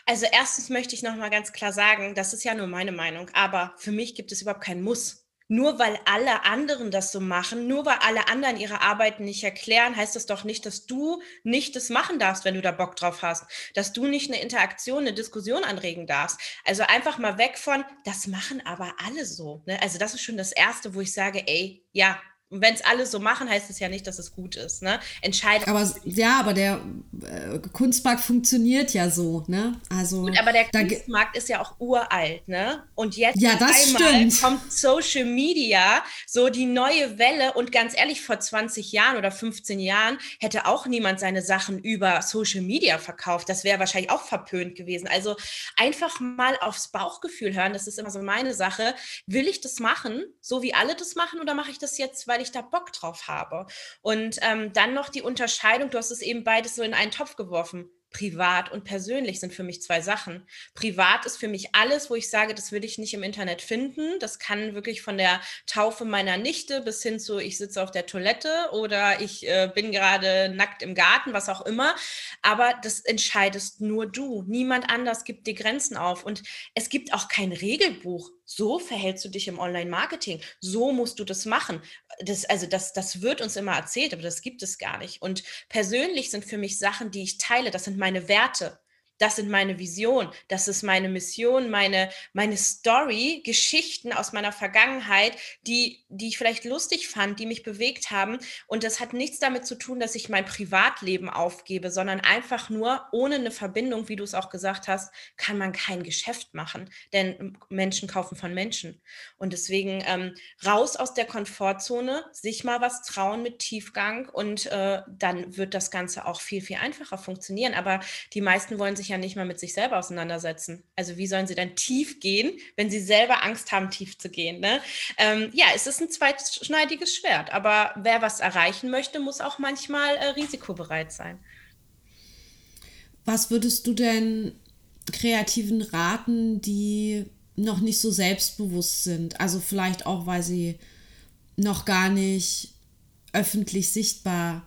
Also erstens möchte ich noch mal ganz klar sagen, das ist ja nur meine Meinung, aber für mich gibt es überhaupt kein Muss. Nur weil alle anderen das so machen, nur weil alle anderen ihre Arbeiten nicht erklären, heißt das doch nicht, dass du nicht das machen darfst, wenn du da Bock drauf hast. Dass du nicht eine Interaktion, eine Diskussion anregen darfst. Also einfach mal weg von, das machen aber alle so. Ne? Also das ist schon das Erste, wo ich sage, ey, ja, und wenn es alle so machen, heißt es ja nicht, dass es gut ist. Ne? Entscheidung. Aber ja, aber der äh, Kunstmarkt funktioniert ja so, ne? Also. Gut, aber der Kunstmarkt ist ja auch uralt, ne? Und jetzt ja, kommt Social Media, so die neue Welle. Und ganz ehrlich, vor 20 Jahren oder 15 Jahren hätte auch niemand seine Sachen über Social Media verkauft. Das wäre wahrscheinlich auch verpönt gewesen. Also einfach mal aufs Bauchgefühl hören. Das ist immer so meine Sache. Will ich das machen, so wie alle das machen, oder mache ich das jetzt, weil ich ich da Bock drauf habe. Und ähm, dann noch die Unterscheidung, du hast es eben beides so in einen Topf geworfen. Privat und persönlich sind für mich zwei Sachen. Privat ist für mich alles, wo ich sage, das will ich nicht im Internet finden. Das kann wirklich von der Taufe meiner Nichte bis hin zu, ich sitze auf der Toilette oder ich äh, bin gerade nackt im Garten, was auch immer. Aber das entscheidest nur du. Niemand anders gibt dir Grenzen auf. Und es gibt auch kein Regelbuch so verhältst du dich im Online-Marketing, so musst du das machen. Das, also das, das wird uns immer erzählt, aber das gibt es gar nicht. Und persönlich sind für mich Sachen, die ich teile, das sind meine Werte das sind meine Visionen, das ist meine Mission, meine, meine Story, Geschichten aus meiner Vergangenheit, die, die ich vielleicht lustig fand, die mich bewegt haben. Und das hat nichts damit zu tun, dass ich mein Privatleben aufgebe, sondern einfach nur ohne eine Verbindung, wie du es auch gesagt hast, kann man kein Geschäft machen. Denn Menschen kaufen von Menschen. Und deswegen ähm, raus aus der Komfortzone, sich mal was trauen mit Tiefgang und äh, dann wird das Ganze auch viel, viel einfacher funktionieren. Aber die meisten wollen sich sich ja nicht mal mit sich selber auseinandersetzen. Also wie sollen sie dann tief gehen, wenn sie selber Angst haben, tief zu gehen? Ne? Ähm, ja, es ist ein zweischneidiges Schwert, aber wer was erreichen möchte, muss auch manchmal äh, risikobereit sein. Was würdest du denn Kreativen raten, die noch nicht so selbstbewusst sind? Also vielleicht auch, weil sie noch gar nicht öffentlich sichtbar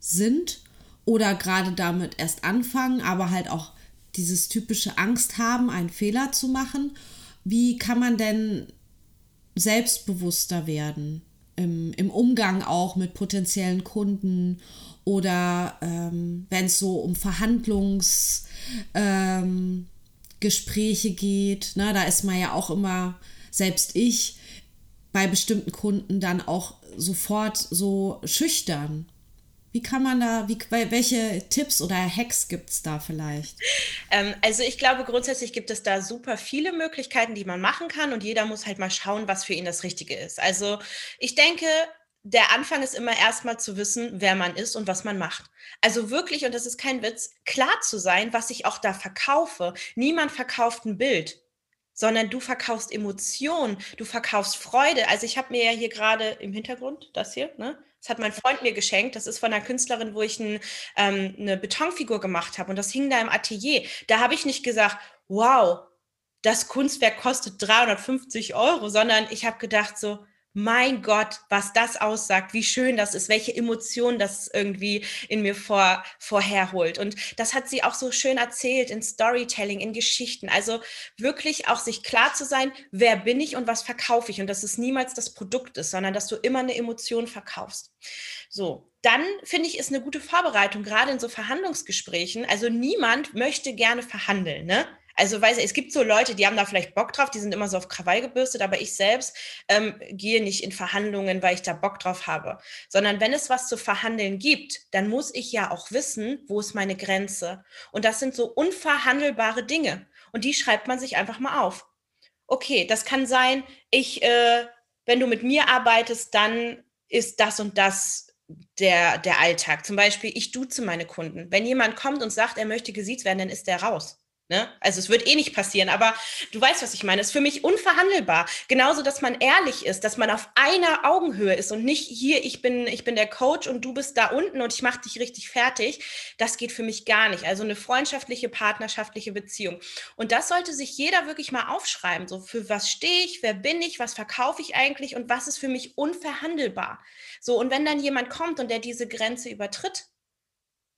sind oder gerade damit erst anfangen, aber halt auch dieses typische Angst haben, einen Fehler zu machen. Wie kann man denn selbstbewusster werden im, im Umgang auch mit potenziellen Kunden oder ähm, wenn es so um Verhandlungsgespräche ähm, geht, ne, da ist man ja auch immer, selbst ich, bei bestimmten Kunden dann auch sofort so schüchtern. Wie kann man da, wie, welche Tipps oder Hacks gibt es da vielleicht? Ähm, also ich glaube, grundsätzlich gibt es da super viele Möglichkeiten, die man machen kann und jeder muss halt mal schauen, was für ihn das Richtige ist. Also ich denke, der Anfang ist immer erstmal zu wissen, wer man ist und was man macht. Also wirklich, und das ist kein Witz, klar zu sein, was ich auch da verkaufe. Niemand verkauft ein Bild sondern du verkaufst Emotionen, du verkaufst Freude. Also ich habe mir ja hier gerade im Hintergrund, das hier, ne? Das hat mein Freund mir geschenkt. Das ist von einer Künstlerin, wo ich ein, ähm, eine Betonfigur gemacht habe und das hing da im Atelier. Da habe ich nicht gesagt, wow, das Kunstwerk kostet 350 Euro, sondern ich habe gedacht so, mein Gott, was das aussagt, wie schön das ist, welche Emotionen das irgendwie in mir vor, vorherholt. Und das hat sie auch so schön erzählt in Storytelling, in Geschichten. Also wirklich auch sich klar zu sein, wer bin ich und was verkaufe ich und dass es niemals das Produkt ist, sondern dass du immer eine Emotion verkaufst. So, dann finde ich, ist eine gute Vorbereitung, gerade in so Verhandlungsgesprächen. Also niemand möchte gerne verhandeln, ne? Also weiß ich, es gibt so Leute, die haben da vielleicht Bock drauf, die sind immer so auf Krawall gebürstet, aber ich selbst ähm, gehe nicht in Verhandlungen, weil ich da Bock drauf habe. Sondern wenn es was zu verhandeln gibt, dann muss ich ja auch wissen, wo ist meine Grenze. Und das sind so unverhandelbare Dinge. Und die schreibt man sich einfach mal auf. Okay, das kann sein, ich, äh, wenn du mit mir arbeitest, dann ist das und das der, der Alltag. Zum Beispiel, ich duze meine Kunden. Wenn jemand kommt und sagt, er möchte gesiezt werden, dann ist der raus. Ne? Also es wird eh nicht passieren, aber du weißt, was ich meine. Es ist für mich unverhandelbar. Genauso, dass man ehrlich ist, dass man auf einer Augenhöhe ist und nicht hier, ich bin, ich bin der Coach und du bist da unten und ich mache dich richtig fertig. Das geht für mich gar nicht. Also eine freundschaftliche, partnerschaftliche Beziehung. Und das sollte sich jeder wirklich mal aufschreiben. So, für was stehe ich, wer bin ich, was verkaufe ich eigentlich und was ist für mich unverhandelbar. So, und wenn dann jemand kommt und der diese Grenze übertritt,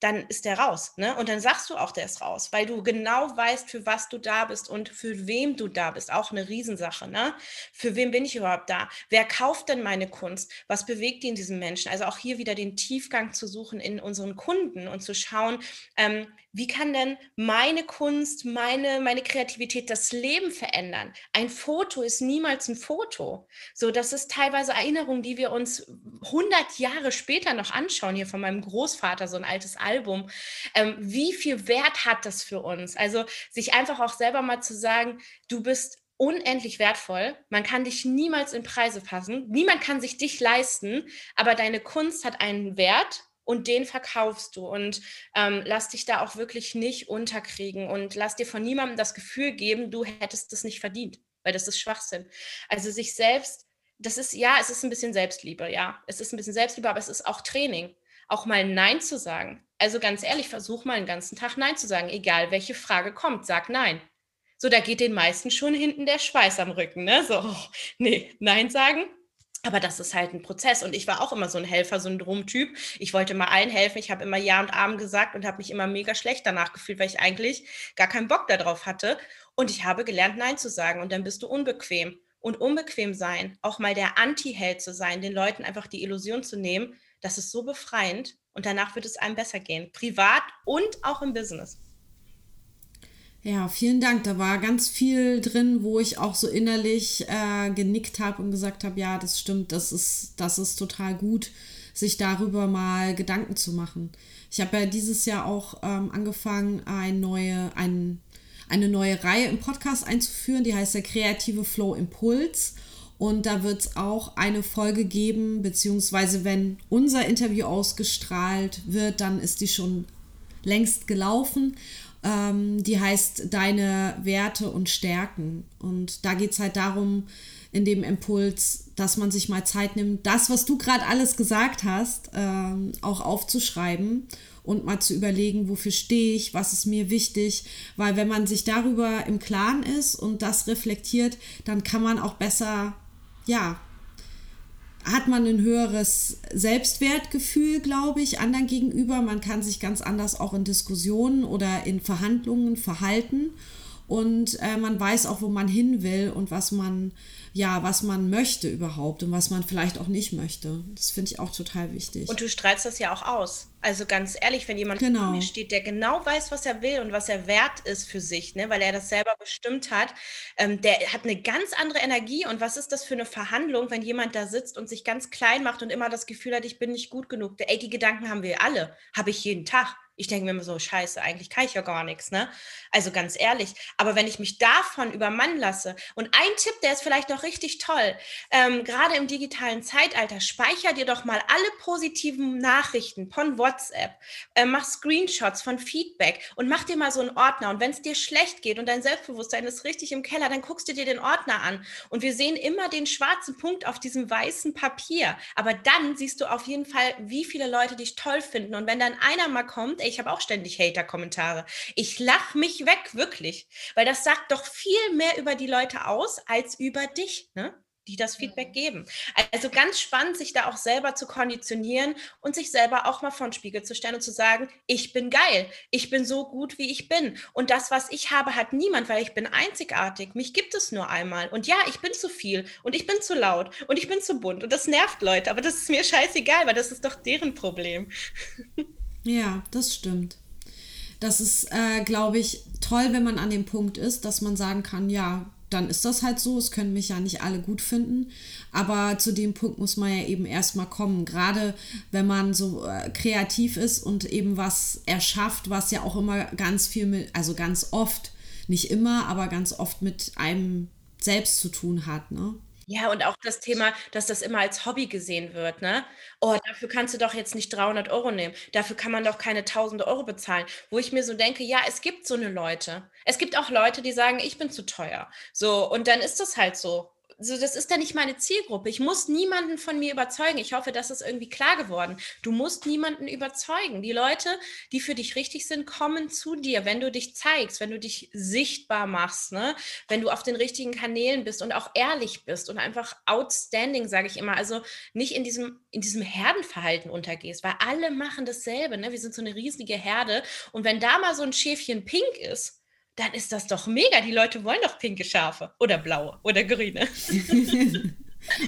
dann ist der raus. Ne? Und dann sagst du auch, der ist raus, weil du genau weißt, für was du da bist und für wem du da bist. Auch eine Riesensache. Ne? Für wen bin ich überhaupt da? Wer kauft denn meine Kunst? Was bewegt die in diesem Menschen? Also auch hier wieder den Tiefgang zu suchen in unseren Kunden und zu schauen, ähm, wie kann denn meine Kunst, meine, meine Kreativität das Leben verändern? Ein Foto ist niemals ein Foto. So, das ist teilweise Erinnerungen, die wir uns 100 Jahre später noch anschauen. Hier von meinem Großvater, so ein altes Album. Ähm, wie viel Wert hat das für uns? Also, sich einfach auch selber mal zu sagen, du bist unendlich wertvoll. Man kann dich niemals in Preise passen. Niemand kann sich dich leisten, aber deine Kunst hat einen Wert und den verkaufst du und ähm, lass dich da auch wirklich nicht unterkriegen und lass dir von niemandem das Gefühl geben, du hättest es nicht verdient, weil das ist Schwachsinn. Also sich selbst, das ist, ja, es ist ein bisschen Selbstliebe, ja, es ist ein bisschen Selbstliebe, aber es ist auch Training, auch mal Nein zu sagen. Also ganz ehrlich, versuch mal einen ganzen Tag Nein zu sagen, egal welche Frage kommt, sag Nein. So, da geht den meisten schon hinten der Schweiß am Rücken, ne? So, nee, Nein sagen, aber das ist halt ein Prozess. Und ich war auch immer so ein Helfersyndrom-Typ. Ich wollte immer allen helfen. Ich habe immer Ja und Arm gesagt und habe mich immer mega schlecht danach gefühlt, weil ich eigentlich gar keinen Bock darauf hatte. Und ich habe gelernt, Nein zu sagen. Und dann bist du unbequem. Und unbequem sein, auch mal der Anti-Held zu sein, den Leuten einfach die Illusion zu nehmen, das ist so befreiend. Und danach wird es einem besser gehen. Privat und auch im Business. Ja, vielen Dank. Da war ganz viel drin, wo ich auch so innerlich äh, genickt habe und gesagt habe, ja, das stimmt, das ist, das ist total gut, sich darüber mal Gedanken zu machen. Ich habe ja dieses Jahr auch ähm, angefangen, eine neue, ein, eine neue Reihe im Podcast einzuführen, die heißt der kreative Flow Impuls. Und da wird es auch eine Folge geben, beziehungsweise wenn unser Interview ausgestrahlt wird, dann ist die schon längst gelaufen. Ähm, die heißt Deine Werte und Stärken. Und da geht es halt darum, in dem Impuls, dass man sich mal Zeit nimmt, das, was du gerade alles gesagt hast, ähm, auch aufzuschreiben und mal zu überlegen, wofür stehe ich, was ist mir wichtig, weil wenn man sich darüber im Klaren ist und das reflektiert, dann kann man auch besser, ja, hat man ein höheres Selbstwertgefühl, glaube ich, anderen gegenüber. Man kann sich ganz anders auch in Diskussionen oder in Verhandlungen verhalten und äh, man weiß auch, wo man hin will und was man ja, was man möchte überhaupt und was man vielleicht auch nicht möchte. Das finde ich auch total wichtig. Und du strahlst das ja auch aus. Also ganz ehrlich, wenn jemand genau. vor mir steht, der genau weiß, was er will und was er wert ist für sich, ne, weil er das selber bestimmt hat, ähm, der hat eine ganz andere Energie. Und was ist das für eine Verhandlung, wenn jemand da sitzt und sich ganz klein macht und immer das Gefühl hat, ich bin nicht gut genug? Ey, die Gedanken haben wir alle, habe ich jeden Tag. Ich denke mir immer so, scheiße, eigentlich kann ich ja gar nichts, ne? Also ganz ehrlich. Aber wenn ich mich davon übermannen lasse und ein Tipp, der ist vielleicht noch richtig toll, ähm, gerade im digitalen Zeitalter, speicher dir doch mal alle positiven Nachrichten von WhatsApp, äh, mach Screenshots von Feedback und mach dir mal so einen Ordner. Und wenn es dir schlecht geht und dein Selbstbewusstsein ist richtig im Keller, dann guckst du dir den Ordner an. Und wir sehen immer den schwarzen Punkt auf diesem weißen Papier. Aber dann siehst du auf jeden Fall, wie viele Leute dich toll finden. Und wenn dann einer mal kommt, ey, ich habe auch ständig Hater-Kommentare. Ich lache mich weg, wirklich. Weil das sagt doch viel mehr über die Leute aus, als über dich, ne? die das Feedback mhm. geben. Also ganz spannend, sich da auch selber zu konditionieren und sich selber auch mal vor den Spiegel zu stellen und zu sagen, ich bin geil, ich bin so gut, wie ich bin. Und das, was ich habe, hat niemand, weil ich bin einzigartig. Mich gibt es nur einmal. Und ja, ich bin zu viel und ich bin zu laut und ich bin zu bunt und das nervt Leute, aber das ist mir scheißegal, weil das ist doch deren Problem. Ja, das stimmt. Das ist, äh, glaube ich, toll, wenn man an dem Punkt ist, dass man sagen kann, ja, dann ist das halt so. Es können mich ja nicht alle gut finden. Aber zu dem Punkt muss man ja eben erstmal kommen. Gerade wenn man so äh, kreativ ist und eben was erschafft, was ja auch immer ganz viel mit, also ganz oft, nicht immer, aber ganz oft mit einem selbst zu tun hat, ne? Ja, und auch das Thema, dass das immer als Hobby gesehen wird, ne? Oh, dafür kannst du doch jetzt nicht 300 Euro nehmen. Dafür kann man doch keine 1000 Euro bezahlen. Wo ich mir so denke, ja, es gibt so eine Leute. Es gibt auch Leute, die sagen, ich bin zu teuer. So, und dann ist das halt so so, das ist ja nicht meine Zielgruppe. Ich muss niemanden von mir überzeugen. Ich hoffe, das ist irgendwie klar geworden. Du musst niemanden überzeugen. Die Leute, die für dich richtig sind, kommen zu dir, wenn du dich zeigst, wenn du dich sichtbar machst, ne? wenn du auf den richtigen Kanälen bist und auch ehrlich bist und einfach outstanding, sage ich immer. Also nicht in diesem, in diesem Herdenverhalten untergehst, weil alle machen dasselbe. Ne? Wir sind so eine riesige Herde. Und wenn da mal so ein Schäfchen pink ist, dann ist das doch mega. Die Leute wollen doch pinke Schafe oder blaue oder grüne.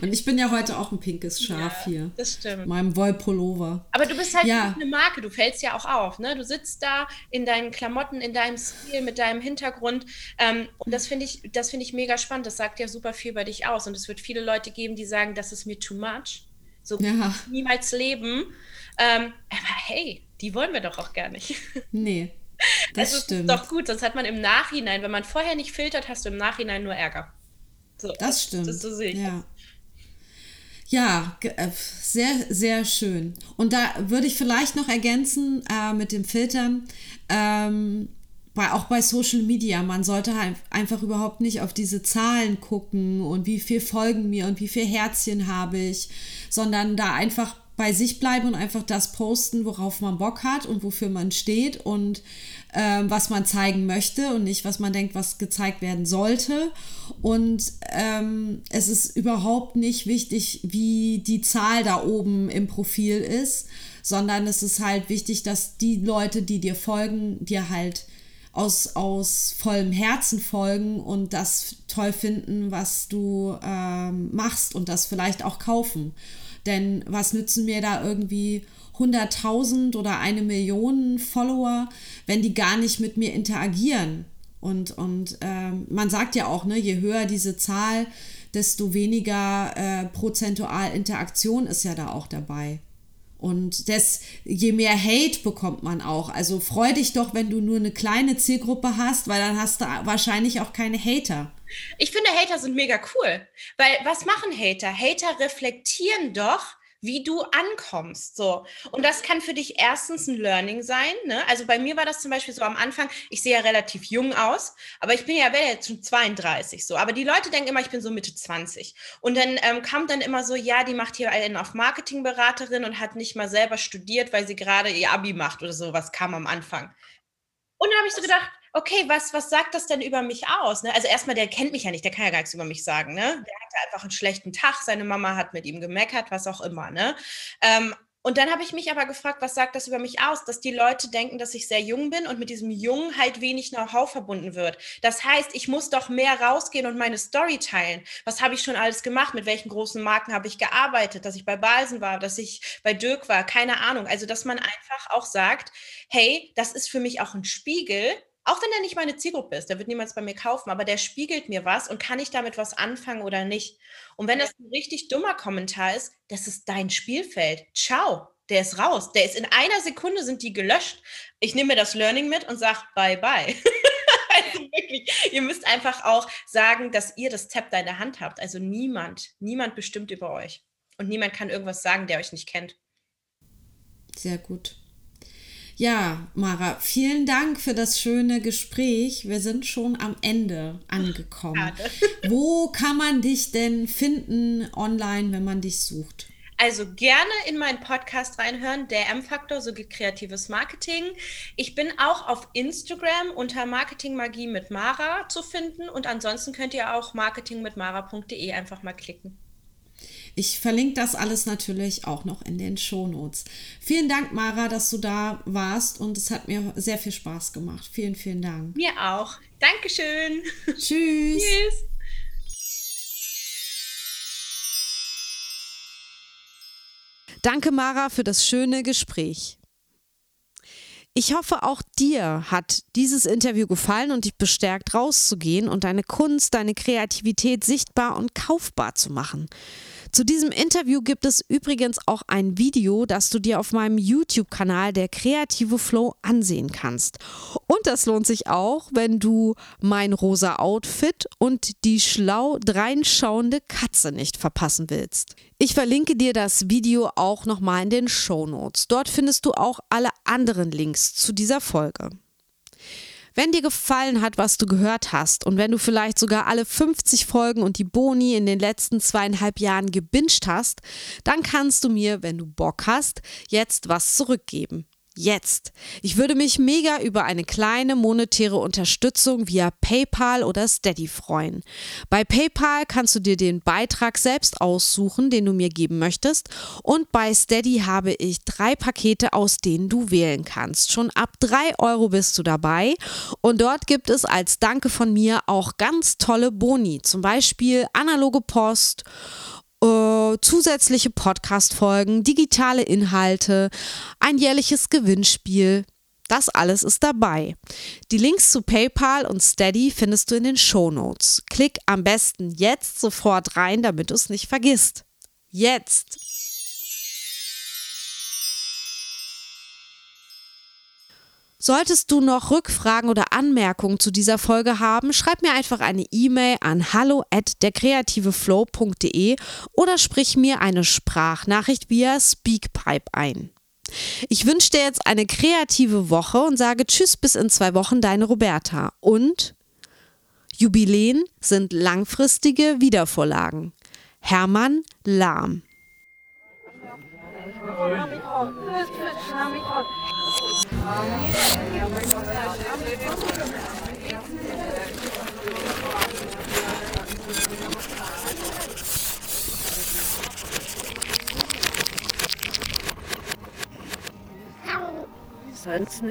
Und ich bin ja heute auch ein pinkes Schaf ja, hier. Das stimmt. Meinem Wollpullover. Aber du bist halt ja. eine Marke, du fällst ja auch auf. Ne? Du sitzt da in deinen Klamotten, in deinem Stil, mit deinem Hintergrund. Ähm, und das finde ich, das ich mega spannend. Das sagt ja super viel über dich aus. Und es wird viele Leute geben, die sagen, das ist mir too much. So ja. niemals leben. Ähm, aber hey, die wollen wir doch auch gar nicht. Nee, das also, stimmt. ist doch gut, sonst hat man im Nachhinein, wenn man vorher nicht filtert, hast du im Nachhinein nur Ärger. So, das stimmt. Das, das so ja. Ja, äh, sehr, sehr schön. Und da würde ich vielleicht noch ergänzen äh, mit dem Filtern. Ähm, bei, auch bei Social Media, man sollte halt einfach überhaupt nicht auf diese Zahlen gucken und wie viel folgen mir und wie viel Herzchen habe ich, sondern da einfach bei sich bleiben und einfach das posten, worauf man Bock hat und wofür man steht und ähm, was man zeigen möchte und nicht, was man denkt, was gezeigt werden sollte. Und ähm, es ist überhaupt nicht wichtig, wie die Zahl da oben im Profil ist, sondern es ist halt wichtig, dass die Leute, die dir folgen, dir halt aus, aus vollem Herzen folgen und das toll finden, was du ähm, machst und das vielleicht auch kaufen. Denn was nützen mir da irgendwie 100.000 oder eine Million Follower, wenn die gar nicht mit mir interagieren? Und, und ähm, man sagt ja auch, ne, je höher diese Zahl, desto weniger äh, prozentual Interaktion ist ja da auch dabei. Und das, je mehr Hate bekommt man auch. Also freu dich doch, wenn du nur eine kleine Zielgruppe hast, weil dann hast du wahrscheinlich auch keine Hater. Ich finde, Hater sind mega cool. Weil was machen Hater? Hater reflektieren doch, wie du ankommst. So. Und das kann für dich erstens ein Learning sein. Ne? Also bei mir war das zum Beispiel so am Anfang, ich sehe ja relativ jung aus, aber ich bin ja, jetzt schon 32 so. Aber die Leute denken immer, ich bin so Mitte 20. Und dann ähm, kam dann immer so, ja, die macht hier einen auf Marketingberaterin und hat nicht mal selber studiert, weil sie gerade ihr Abi macht oder sowas kam am Anfang. Und dann habe ich so gedacht, okay, was, was sagt das denn über mich aus? Ne? Also erstmal, der kennt mich ja nicht, der kann ja gar nichts über mich sagen. Ne? Der hatte einfach einen schlechten Tag, seine Mama hat mit ihm gemeckert, was auch immer. Ne? Ähm, und dann habe ich mich aber gefragt, was sagt das über mich aus? Dass die Leute denken, dass ich sehr jung bin und mit diesem Jung halt wenig Know-how verbunden wird. Das heißt, ich muss doch mehr rausgehen und meine Story teilen. Was habe ich schon alles gemacht? Mit welchen großen Marken habe ich gearbeitet? Dass ich bei Balsen war, dass ich bei Dirk war, keine Ahnung. Also, dass man einfach auch sagt, hey, das ist für mich auch ein Spiegel auch wenn er nicht meine Zielgruppe ist, der wird niemals bei mir kaufen, aber der spiegelt mir was und kann ich damit was anfangen oder nicht. Und wenn das ein richtig dummer Kommentar ist, das ist dein Spielfeld. Ciao, der ist raus. Der ist in einer Sekunde sind die gelöscht. Ich nehme mir das Learning mit und sage bye bye. also wirklich, ihr müsst einfach auch sagen, dass ihr das Zepter in der Hand habt. Also niemand, niemand bestimmt über euch. Und niemand kann irgendwas sagen, der euch nicht kennt. Sehr gut. Ja, Mara, vielen Dank für das schöne Gespräch. Wir sind schon am Ende angekommen. Wo kann man dich denn finden online, wenn man dich sucht? Also gerne in meinen Podcast reinhören, der M-Faktor, so geht kreatives Marketing. Ich bin auch auf Instagram unter Marketing Magie mit Mara zu finden und ansonsten könnt ihr auch marketingmitmara.de einfach mal klicken. Ich verlinke das alles natürlich auch noch in den Shownotes. Vielen Dank, Mara, dass du da warst und es hat mir sehr viel Spaß gemacht. Vielen, vielen Dank. Mir auch. Dankeschön. Tschüss. Tschüss. Danke, Mara, für das schöne Gespräch. Ich hoffe, auch dir hat dieses Interview gefallen und dich bestärkt, rauszugehen und deine Kunst, deine Kreativität sichtbar und kaufbar zu machen. Zu diesem Interview gibt es übrigens auch ein Video, das du dir auf meinem YouTube-Kanal der Kreative Flow ansehen kannst. Und das lohnt sich auch, wenn du mein rosa Outfit und die schlau dreinschauende Katze nicht verpassen willst. Ich verlinke dir das Video auch nochmal in den Show Notes. Dort findest du auch alle anderen Links zu dieser Folge. Wenn dir gefallen hat, was du gehört hast und wenn du vielleicht sogar alle 50 Folgen und die Boni in den letzten zweieinhalb Jahren gebinged hast, dann kannst du mir, wenn du Bock hast, jetzt was zurückgeben jetzt. Ich würde mich mega über eine kleine monetäre Unterstützung via PayPal oder Steady freuen. Bei PayPal kannst du dir den Beitrag selbst aussuchen, den du mir geben möchtest. Und bei Steady habe ich drei Pakete, aus denen du wählen kannst. Schon ab drei Euro bist du dabei. Und dort gibt es als Danke von mir auch ganz tolle Boni, zum Beispiel analoge Post äh, zusätzliche Podcast-Folgen, digitale Inhalte, ein jährliches Gewinnspiel. Das alles ist dabei. Die Links zu PayPal und Steady findest du in den Show Notes. Klick am besten jetzt sofort rein, damit du es nicht vergisst. Jetzt! Solltest du noch Rückfragen oder Anmerkungen zu dieser Folge haben, schreib mir einfach eine E-Mail an hallo at derkreativeflow.de oder sprich mir eine Sprachnachricht via Speakpipe ein. Ich wünsche dir jetzt eine kreative Woche und sage Tschüss bis in zwei Wochen, deine Roberta. Und Jubiläen sind langfristige Wiedervorlagen. Hermann Lahm. Sonst